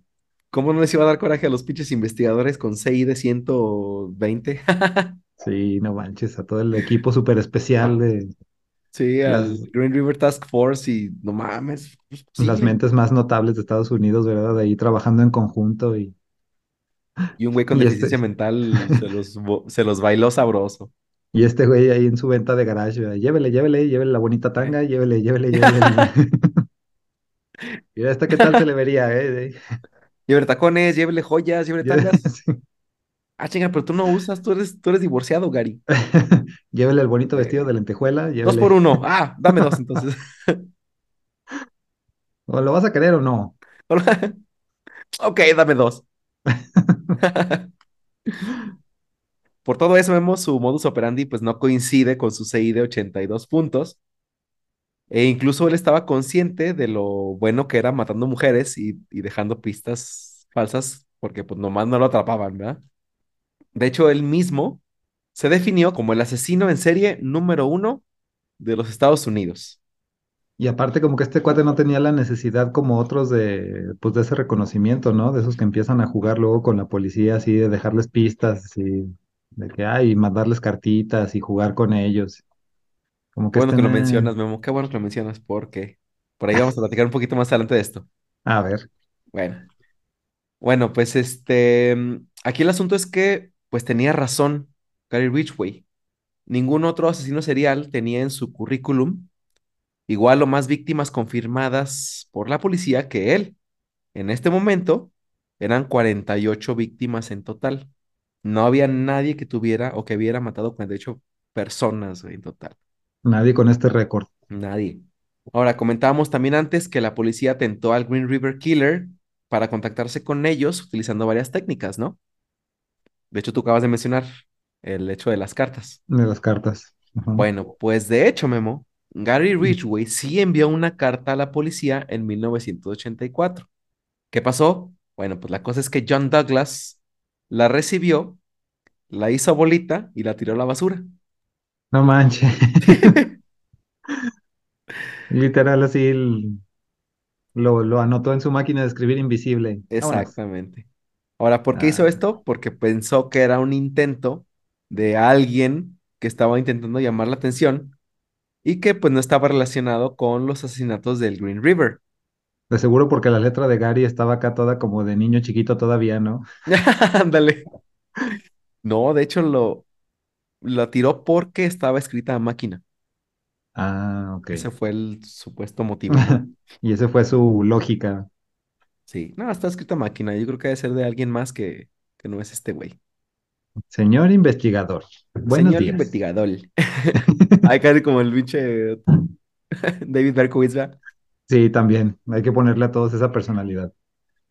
¿cómo no les iba a dar coraje a los pinches investigadores con CI de 120? Sí, no manches, a todo el equipo súper especial de Sí, al las, Green River Task Force y no mames, no es las mentes más notables de Estados Unidos, ¿verdad? De ahí trabajando en conjunto y, Y un güey con y deficiencia este, mental se los, se los bailó sabroso. y este güey ahí en su venta de garage, ¿verdad? Llévele, llévele, llévele la bonita Eh. tanga, llévele, llévele, llévele. <laughs> Mira, esta qué tal se le vería, ¿eh? Llévele tacones, llévele joyas, llévele tangas. <laughs> sí. Ah, chinga, pero tú no usas, tú eres, tú eres divorciado, Gary. <laughs> Llévele el bonito vestido de Eh, lentejuela, dos por uno. <laughs> Ah, dame dos entonces. ¿O lo vas a querer o no? Ok, dame dos. Por todo eso vemos su modus operandi, pues no coincide con su CI de 82 puntos. E incluso él estaba consciente de lo bueno que era matando mujeres y, y dejando pistas falsas, porque pues nomás no lo atrapaban, ¿verdad? De hecho, él mismo se definió como el asesino en serie número uno de los Estados Unidos. Y aparte como que este cuate no tenía la necesidad como otros de, pues de ese reconocimiento, ¿no? De esos que empiezan a jugar luego con la policía, así de dejarles pistas, así, de que, ay, mandarles cartitas y jugar con ellos. Como Qué que bueno que lo nah. mencionas, Memo. Qué bueno que lo mencionas, porque por ahí vamos a platicar un poquito más adelante de esto. A ver, Bueno, bueno, pues este, aquí el asunto es que, pues tenía razón Gary Ridgway. Ningún otro asesino serial tenía en su currículum igual o más víctimas confirmadas por la policía que él. En este momento eran 48 víctimas en total. No había nadie que tuviera o que hubiera matado 48 personas en total. Nadie con este récord. Nadie. Ahora, comentábamos también antes que la policía tentó al Green River Killer para contactarse con ellos utilizando varias técnicas, ¿no? De hecho, tú acabas de mencionar el hecho de las cartas. de las cartas. Bueno, pues de hecho, Memo, Gary Ridgway sí envió una carta a la policía en 1984. ¿Qué pasó? Bueno, pues la cosa es que John Douglas la recibió, la hizo bolita y la tiró a la basura. No manches. <laughs> Literal así el- lo, lo anotó en su máquina de escribir invisible. Vámonos. Exactamente. Ahora, ¿por qué hizo Ah, esto? Porque pensó que era un intento de alguien que estaba intentando llamar la atención y que pues no estaba relacionado con los asesinatos del Green River. de seguro porque la letra de Gary estaba acá toda como de niño chiquito todavía, ¿no? <laughs> Ándale. No, de hecho lo, lo tiró porque estaba escrita a máquina. Ah, ok. Ese fue el supuesto <laughs> motivo. Y esa fue su lógica. Sí, no, está escrita a máquina. Yo creo que debe ser de alguien más que, que no es este güey. Señor investigador, buenos Señor días. investigador. <laughs> <laughs> Hay casi como el pinche David Berkowitz, ¿verdad? Sí, también. Hay que ponerle a todos esa personalidad.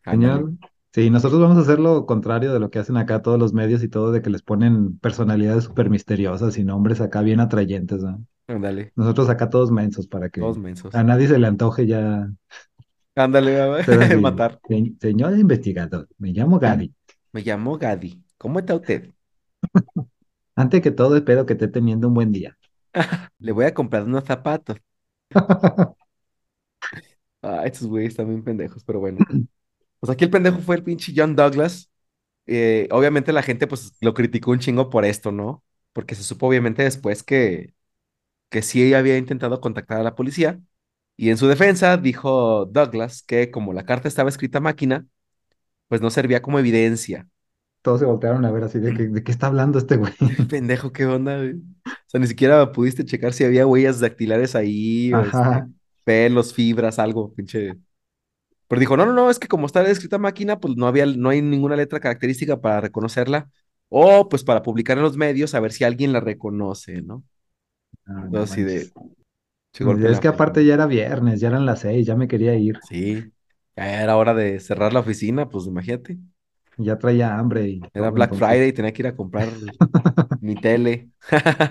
Señor, sí, nosotros vamos a hacer lo contrario de lo que hacen acá todos los medios y todo, de que les ponen personalidades súper misteriosas y nombres acá bien atrayentes, ¿no? ándale. Nosotros acá todos mensos para Todos que a mensos. nadie se le antoje ya Ándale, a <laughs> matar. "Se- Señor investigador, me llamo Gary. Me llamo Gadi. ¿Cómo está usted? <laughs> Antes que todo, espero que esté teniendo un buen día. <laughs> Le voy a comprar unos zapatos. Ah, estos güeyes están bien pendejos, pero bueno. <clears throat> Pues aquí el pendejo fue el pinche John Douglas. Eh, obviamente la gente pues lo criticó un chingo por esto, ¿no? Porque se supo obviamente después que, que sí había intentado contactar a la policía. Y en su defensa dijo Douglas que como la carta estaba escrita a máquina, pues no servía como evidencia. Todos se voltearon a ver así de que, ¿de qué está hablando este güey? <laughs> Pendejo, ¿qué onda, güey? O sea, ni siquiera pudiste checar si había huellas dactilares ahí, o este, pelos, fibras, algo, pinche. Pero dijo, no, no, no, es que como está escrita máquina, pues no había, no hay ninguna letra característica para reconocerla, o pues para publicar en los medios a ver si alguien la reconoce, ¿no? Ah, no así de, en Es que aparte ya era viernes, ya eran las seis, ya me quería ir. Sí, ya era hora de cerrar la oficina, pues imagínate. Ya traía hambre y Era Black entonces Friday y tenía que ir a comprar <laughs> mi tele.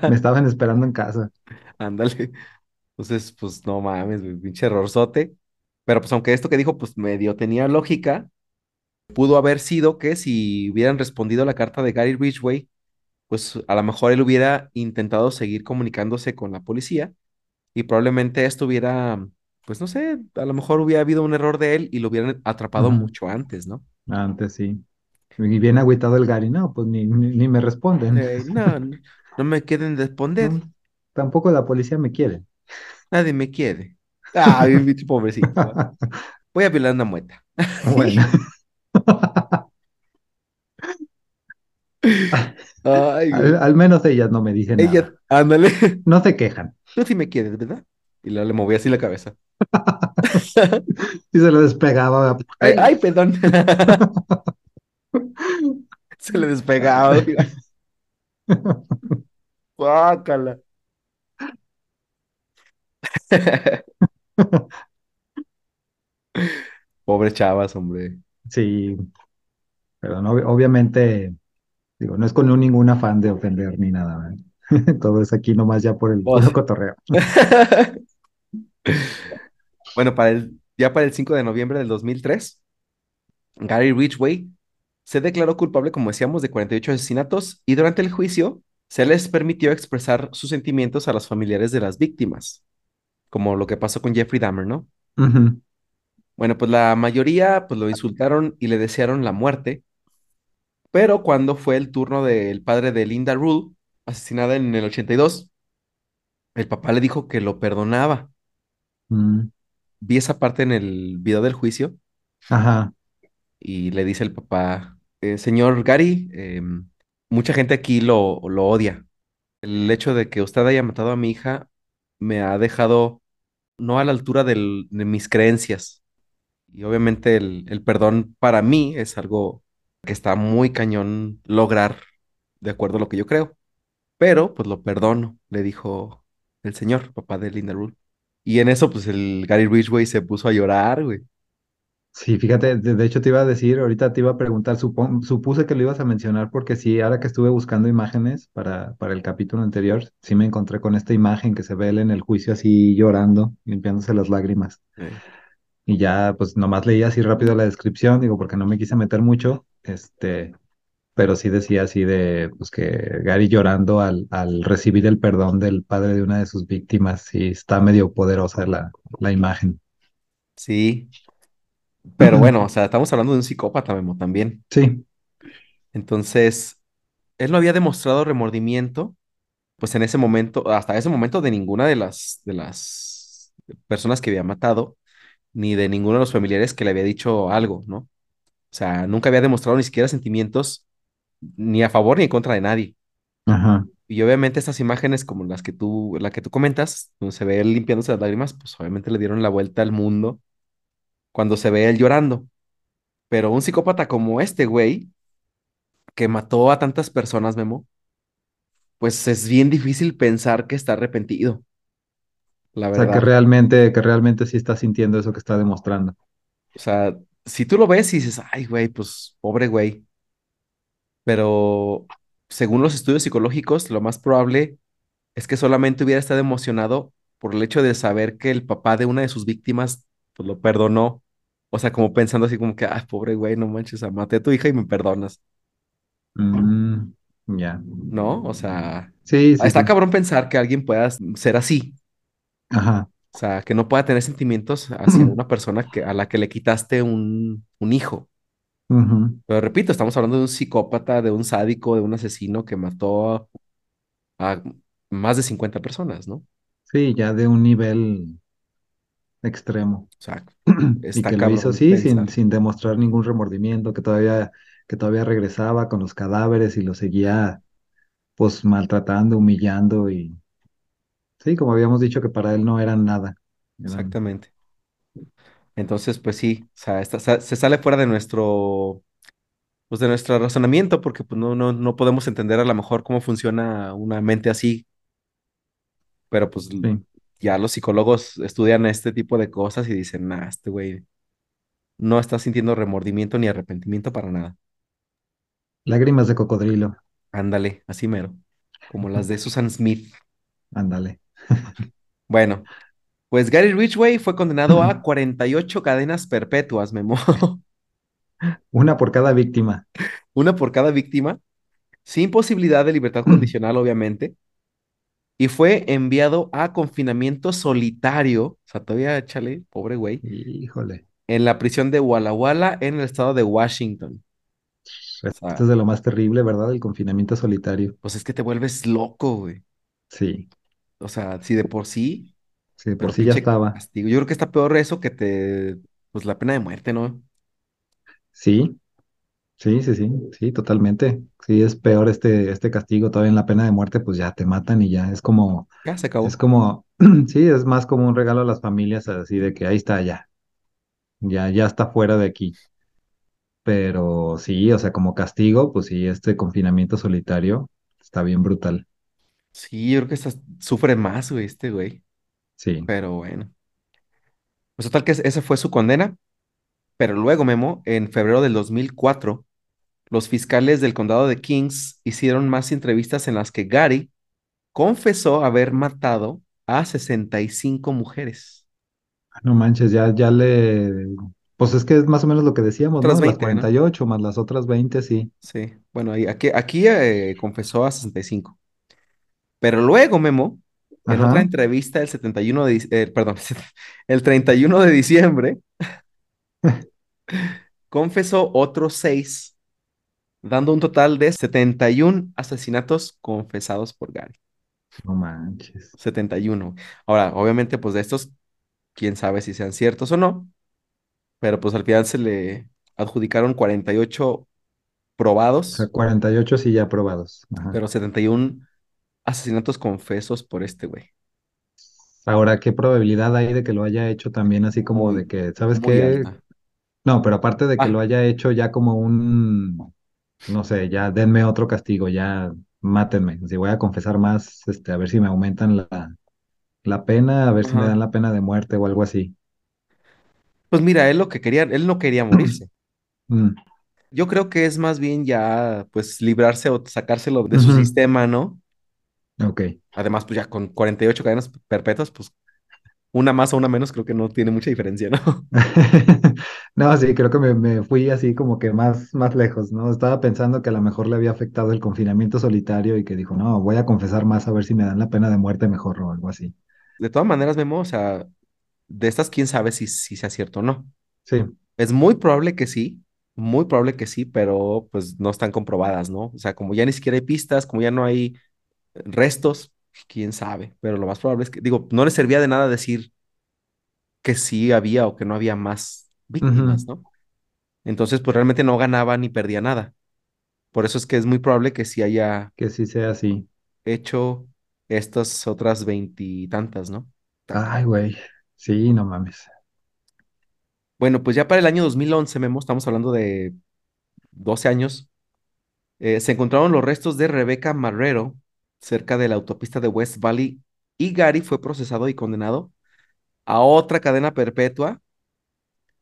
me estaban esperando en casa. <laughs> Ándale. Entonces, pues no mames, pinche errorzote. Pero pues aunque esto que dijo, pues medio tenía lógica, pudo haber sido que si hubieran respondido a la carta de Gary Ridgway, pues a lo mejor él hubiera intentado seguir comunicándose con la policía y probablemente esto hubiera, pues no sé, a lo mejor hubiera habido un error de él y lo hubieran atrapado mucho antes, ¿no? Antes sí. Y bien agüitado el Gary, no, pues ni, ni, ni me responden. Eh, no, no, no me quieren <laughs> responder, No, tampoco la policía me quiere. nadie me quiere. Ay, pinche pobrecito. Voy a violar una mueta. <laughs> Bueno, Ay, al, menos ellas no me dicen Ella, nada. ándale. No se quejan. Tú sí me quieres, ¿verdad? Y luego le moví así la cabeza. <laughs> Y se le despegaba. Ay, perdón. <laughs> Se le despegaba. güey. <laughs> Pobre chavas, hombre. Sí, pero no, obviamente, digo, no es con un- ningún afán de ofender ni nada, ¿verdad? <laughs> Todo es aquí nomás ya por el puro cotorreo. <laughs> Bueno, para el, ya para el 5 de noviembre del 2003, Gary Ridgway se declaró culpable, como decíamos, de 48 asesinatos y durante el juicio se les permitió expresar sus sentimientos a los familiares de las víctimas, como lo que pasó con Jeffrey Dahmer, ¿no? Bueno, pues la mayoría pues lo insultaron y le desearon la muerte, pero cuando fue el turno del padre de Linda Rule, asesinada en el 82, el papá le dijo que lo perdonaba. mm, Vi esa parte en el video del juicio Ajá. y le dice el papá, "Eh, señor Gary, em, mucha gente aquí lo, lo odia. El hecho de que usted haya matado a mi hija me ha dejado no a la altura del- de mis creencias. Y obviamente el, el perdón para mí es algo que está muy cañón lograr de acuerdo a lo que yo creo. Pero pues lo perdono, le dijo el señor, papá de Linda Rule. Y en eso pues el Gary Ridgway se puso a llorar, güey. Sí, fíjate, de, de hecho te iba a decir, ahorita te iba a preguntar, supon- supuse que lo ibas a mencionar porque sí, ahora que estuve buscando imágenes para, para el capítulo anterior, sí me encontré con esta imagen que se ve él en el juicio así llorando, limpiándose las lágrimas. Eh, Y ya, pues nomás leí así rápido la descripción, digo, porque no me quise meter mucho, este, pero sí decía así de, pues que Gary llorando al, al recibir el perdón del padre de una de sus víctimas, sí, está medio poderosa la, la imagen. sí, pero bueno, o sea, estamos hablando de un psicópata, Memo, también. Sí, Entonces, él no había demostrado remordimiento, pues en ese momento, hasta ese momento, de ninguna de las, de las personas que había matado, ni de ninguno de los familiares que le había dicho algo, ¿no? O sea, nunca había demostrado ni siquiera sentimientos ni a favor ni en contra de nadie. ajá, Y obviamente estas imágenes como las que tú, la que tú comentas, donde se ve él limpiándose las lágrimas, pues obviamente le dieron la vuelta al mundo cuando se ve él llorando. Pero un psicópata como este güey, que mató a tantas personas, Memo, pues es bien difícil pensar que está arrepentido, la O sea, que verdad. realmente, que realmente sí está sintiendo eso que está demostrando. O sea, si tú lo ves y dices, ay, güey, pues pobre güey, pero según los estudios psicológicos, lo más probable es que solamente hubiera estado emocionado por el hecho de saber que el papá de una de sus víctimas, pues lo perdonó. O sea, como pensando así como que, ah, pobre güey, no manches, o sea, maté a tu hija y me perdonas, Mm, ya. ¿no? O sea, Sí, sí, está sí. cabrón pensar que alguien pueda ser así. Ajá. O sea, que no pueda tener sentimientos hacia una persona que, a la que le quitaste un, un hijo. Pero repito, estamos hablando de un psicópata, de un sádico, de un asesino que mató a más de 50 personas, ¿no? Sí, ya de un nivel extremo. sea, <clears throat> Y que lo hizo así, sin, sin demostrar ningún remordimiento, que todavía, que todavía regresaba con los cadáveres y lo seguía pues maltratando, humillando y sí, como habíamos dicho que para él no eran nada. Eran, Exactamente. Entonces, pues sí, o sea, está- se sale fuera de nuestro, pues de nuestro razonamiento, porque pues no, no, no podemos entender a lo mejor cómo funciona una mente así, pero pues sí, ya los psicólogos estudian este tipo de cosas y dicen, nah, este güey no está sintiendo remordimiento ni arrepentimiento para nada. lágrimas de cocodrilo, Ándale, así mero, como las de Susan Smith. <laughs> ándale. Bueno, pues Gary Ridgway fue condenado a <laughs> 48 cadenas perpetuas, Memo, <laughs> Una por cada víctima. una por cada víctima, sin posibilidad de libertad condicional, obviamente, y fue enviado a confinamiento solitario, o sea, todavía échale, pobre güey, Híjole, en la prisión de Walla Walla, en el estado de Washington. O esto es de lo más terrible, ¿verdad? El confinamiento solitario. pues es que te vuelves loco, güey. Sí, O sea, si de por sí, sí, de por sí ya estaba. castigo. Yo creo que está peor eso que te, pues la pena de muerte, ¿no? Sí, sí, sí, sí, sí, totalmente. Sí, es peor este, este castigo. Todavía en la pena de muerte, pues ya te matan y ya es como, Ya se es acabó. como, <clears throat> Sí, es más como un regalo a las familias, así de que ahí está, ya, ya, ya está fuera de aquí. Pero sí, o sea, como castigo, pues sí, este confinamiento solitario está bien brutal. Sí, yo creo que sufre más, güey, este güey. Sí. Pero bueno. Pues total que es- esa fue su condena. Pero luego, Memo, en febrero del 2004, los fiscales del condado de Kings hicieron más entrevistas en las que Gary confesó haber matado a 65 mujeres. No manches, ya, ya le. Pues es que es más o menos lo que decíamos, Otras ¿no? Las 20, cuarenta ¿no? y ocho más las otras 20 sí. Sí. Bueno, aquí, aquí eh, confesó a 65. Pero luego, Memo, en otra entrevista el 71 de, eh, perdón, <laughs> el 31 de diciembre, confesó otros seis, dando un total de 71 asesinatos confesados por Gary. no manches. 71. Ahora, obviamente, pues de estos, quién sabe si sean ciertos o no, pero pues al final se le adjudicaron 48 O sea, probados, 48 sí ya aprobados. Ajá. pero 71 asesinatos confesos por este güey. Ahora, ¿qué probabilidad hay de que lo haya hecho también así como de que, ¿sabes qué? alta. No, pero aparte de que Ah, lo haya hecho ya como un, no sé, ya denme otro castigo, ya mátenme. Si voy a confesar más, este, a ver si me aumentan la, la pena, a ver si me dan la pena de muerte o algo así. Pues mira, él lo que quería, él no quería morirse. <clears throat> Mm, Yo creo que es más bien ya, pues, librarse o sacárselo de su sistema, ¿no? Ok. Además, pues ya con 48 cadenas perpetuas, pues una más o una menos creo que no tiene mucha diferencia, ¿no? <laughs> No, sí, creo que me, me fui así como que más, más lejos, ¿no? Estaba pensando que a lo mejor le había afectado el confinamiento solitario y que dijo, no, voy a confesar más a ver si me dan la pena de muerte mejor o algo así. De todas maneras, Memo, o sea, de estas, quién sabe si, si sea cierto o no. Sí. Es muy probable que sí, muy probable que sí, pero pues no están comprobadas, ¿no? O sea, como ya ni siquiera hay pistas, como ya no hay restos, quién sabe, pero lo más probable es que, digo, no le servía de nada decir que sí había o que no había más víctimas, ¿no? Entonces, pues realmente no ganaba ni perdía nada. Por eso es que es muy probable que sí haya Que sí sea así. hecho estas otras veintitantas, ¿no? Ay, güey. Sí, no mames. Bueno, pues ya para el año 2011, Memo, estamos hablando de 12 años, eh, se encontraron los restos de Rebecca Marrero cerca de la autopista de West Valley y Gary fue procesado y condenado a otra cadena perpetua,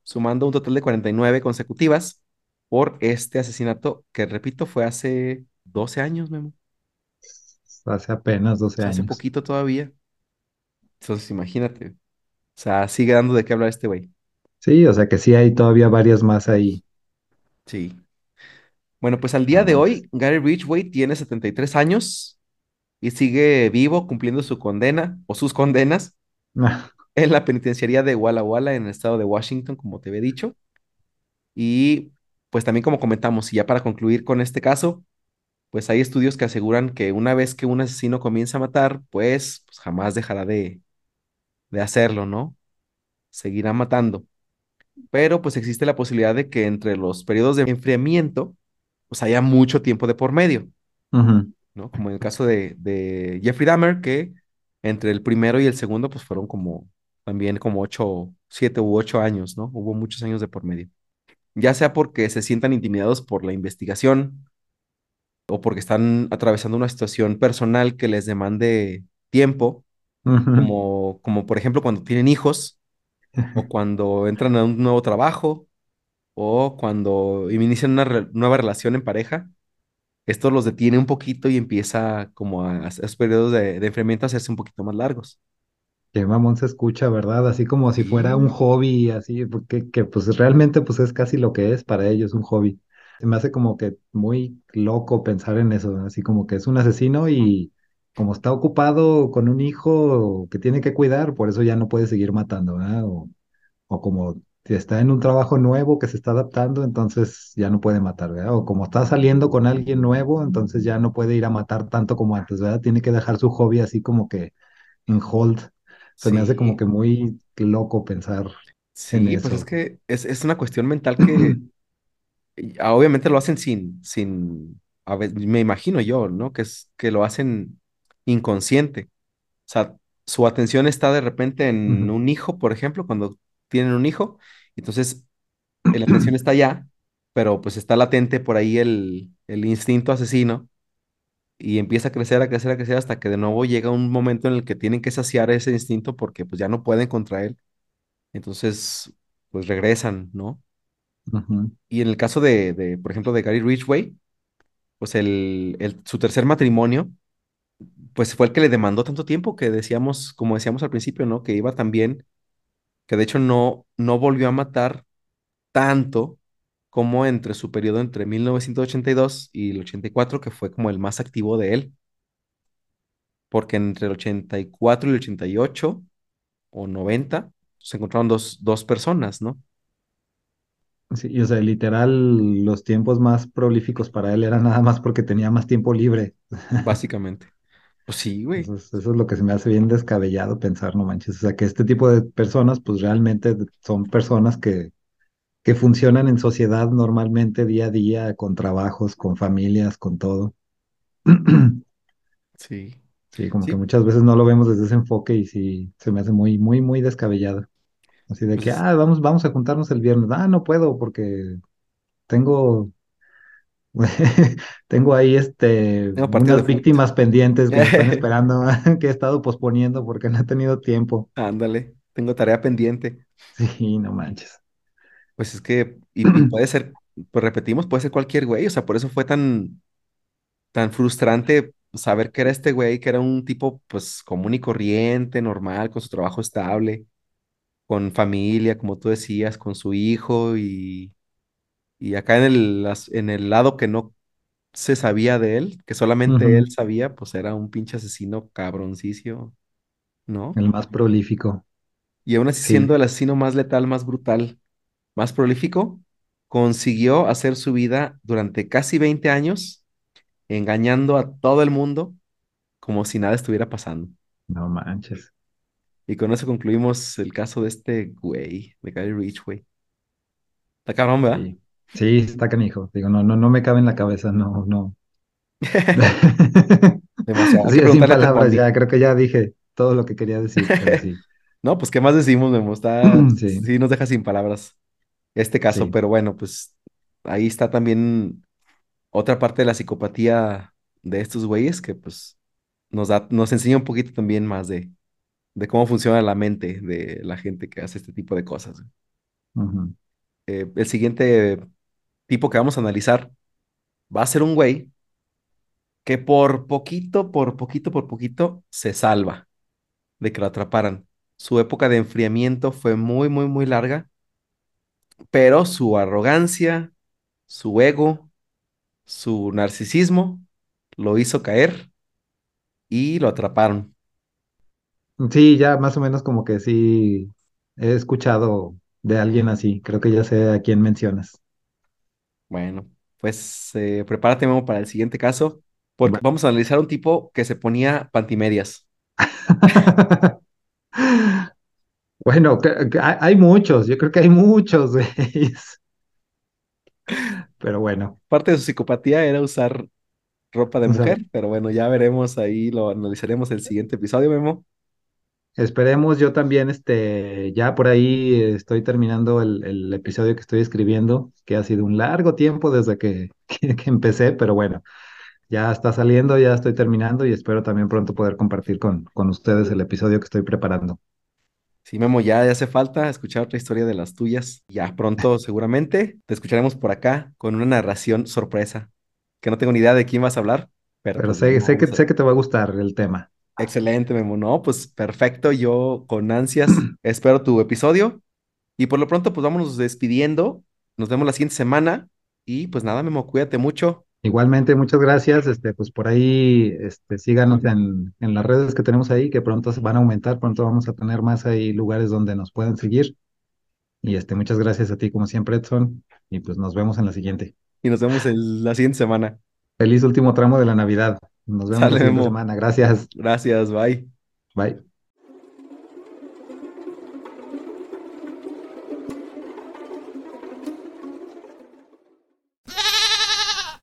sumando un total de 49 consecutivas por este asesinato que, repito, fue hace 12 años, Memo. Hace apenas doce sea, hace años. poquito todavía. Entonces, imagínate. O sea, sigue dando de qué hablar este güey. Sí, o sea que sí hay todavía varias más ahí. Sí. Bueno, pues al día de hoy, Gary Ridgway tiene 73 años y sigue vivo cumpliendo su condena o sus condenas en la penitenciaría de Walla Walla en el estado de Washington, como te había dicho. Y pues también como comentamos, y ya para concluir con este caso, pues hay estudios que aseguran que una vez que un asesino comienza a matar, pues, pues jamás dejará de, de hacerlo, ¿no? Seguirá matando. Pero pues existe la posibilidad de que entre los periodos de enfriamiento, pues haya mucho tiempo de por medio, Ujú. ¿No? Como en el caso de, de Jeffrey Dahmer, que entre el primero y el segundo, pues fueron como también como ocho, siete u ocho años, ¿no? Hubo muchos años de por medio. Ya sea porque se sientan intimidados por la investigación o porque están atravesando una situación personal que les demande tiempo, como, como por ejemplo cuando tienen hijos o cuando entran a un nuevo trabajo o cuando inician una re- nueva relación en pareja esto los detiene un poquito y empieza como a, a esos periodos de, de enfriamiento a hacerse un poquito más largos. Qué mamón se escucha, ¿verdad? Así como si fuera un hobby, así, porque que pues realmente pues es casi lo que es para ellos, un hobby. Se me hace como que muy loco pensar en eso, así como que es un asesino y como está ocupado con un hijo que tiene que cuidar, por eso ya no puede seguir matando, ¿verdad? O, o como si está en un trabajo nuevo que se está adaptando, entonces ya no puede matar, ¿verdad? O como está saliendo con alguien nuevo, entonces ya no puede ir a matar tanto como antes, ¿verdad? Tiene que dejar su hobby así como que en hold. Se me hace como que muy loco pensar en sí, pues es que es, es una cuestión mental que obviamente lo hacen sin, sin, a ver, me imagino yo, ¿no? Que es que lo hacen inconsciente. O sea, su atención está de repente en Ujú, un hijo, por ejemplo, cuando tienen un hijo, entonces eh, la atención está allá, pero pues está latente por ahí el, el instinto asesino y empieza a crecer, a crecer, a crecer hasta que de nuevo llega un momento en el que tienen que saciar ese instinto porque pues ya no pueden contra él. Entonces, pues regresan, ¿no? Y en el caso de, de, por ejemplo, de Gary Ridgway, pues el, el- su tercer matrimonio, pues fue el que le demandó tanto tiempo que decíamos, como decíamos al principio, ¿no? Que iba tan bien, que de hecho no, no volvió a matar tanto como entre su periodo entre 1982 y el 84, que fue como el más activo de él, porque entre el 84 y el 88 o 90 se encontraron dos, dos personas, ¿no? Sí, y, o sea, literal, los tiempos más prolíficos para él eran nada más porque tenía más tiempo libre. <laughs> Básicamente. Pues sí, güey. Eso es lo que se me hace bien descabellado pensar, no manches. O sea, que este tipo de personas, pues realmente son personas que, que funcionan en sociedad normalmente día a día, con trabajos, con familias, con todo. <clears throat> Sí. Sí, como que muchas veces no lo vemos desde ese enfoque y sí, se me hace muy, muy, muy descabellado. Así de pues que, es- ah, vamos, vamos a juntarnos el viernes. Ah, no puedo porque tengo, <laughs> tengo ahí este, tengo unas fútbol. víctimas pendientes que están <laughs> esperando, <laughs> que he estado posponiendo porque no he tenido tiempo. Ándale, tengo tarea pendiente. Sí, no manches. Pues es que, y, y puede ser, pues repetimos, puede ser cualquier güey, o sea, por eso fue tan, tan frustrante saber que era este güey, que era un tipo, pues, común y corriente, normal, con su trabajo estable, con familia, como tú decías, con su hijo, y, y acá en el, en el lado que no se sabía de él, que solamente él sabía, pues era un pinche asesino cabroncicio, ¿no? El más prolífico. Y aún así Sí, siendo el asesino más letal, más brutal, más prolífico, consiguió hacer su vida durante casi 20 años, engañando a todo el mundo como si nada estuviera pasando. no manches. Y con eso concluimos el caso de este güey, de Gary Ridgway. Está cabrón, ¿verdad? Sí, sí, está canijo. Digo, no, no, no me cabe en la cabeza, no, no. <laughs> Demasiado. Sí, sin palabras, ya creo que ya dije todo lo que quería decir, pero sí. <laughs> No, pues, ¿qué más decimos, Memo? Está, <clears throat> Sí, sí nos deja sin palabras este caso, pero bueno, pues ahí está también otra parte de la psicopatía de estos güeyes que pues nos da, nos enseña un poquito también más de, de cómo funciona la mente de la gente que hace este tipo de cosas. Eh, el siguiente tipo que vamos a analizar va a ser un güey que por poquito, por poquito, por poquito se salva de que lo atraparan. Su época de enfriamiento fue muy, muy, muy larga, pero su arrogancia, su ego, su narcisismo lo hizo caer y lo atraparon. Sí, ya más o menos como que sí he escuchado de alguien así. Creo que ya sé a quién mencionas. Bueno, pues eh, prepárate, Memo, para el siguiente caso, porque Va- vamos a analizar un tipo que se ponía pantimedias. <laughs> Bueno, que- que hay muchos, yo creo que hay muchos. <laughs> Pero bueno, Parte de su psicopatía era usar ropa de o sea, mujer, pero bueno, ya veremos ahí, lo analizaremos el siguiente episodio, Memo. Esperemos, yo también, este, ya por ahí estoy terminando el, el episodio que estoy escribiendo, que ha sido un largo tiempo desde que, <laughs> que que empecé, pero bueno. Ya está saliendo, ya estoy terminando y espero también pronto poder compartir con, con ustedes el episodio que estoy preparando. Sí, Memo, ya, ya hace falta escuchar otra historia de las tuyas. Ya pronto, seguramente, te escucharemos por acá con una narración sorpresa, que no tengo ni idea de quién vas a hablar, pero Pero pues sé, sé que, sé que te va a gustar el tema. Excelente, Memo, no, pues perfecto, yo con ansias <clears throat> espero tu episodio y por lo pronto pues vámonos despidiendo, nos vemos la siguiente semana y pues nada, Memo, cuídate mucho Igualmente, muchas gracias. Este, pues por ahí, este, síganos en, en las redes que tenemos ahí, que pronto se van a aumentar, pronto vamos a tener más ahí lugares donde nos puedan seguir. Y este, muchas gracias a ti, como siempre, Edson. Y pues nos vemos en la siguiente. y nos vemos en la siguiente semana. Feliz último tramo de la Navidad. Nos vemos la Sale, siguiente semana. Gracias. gracias, bye. Bye.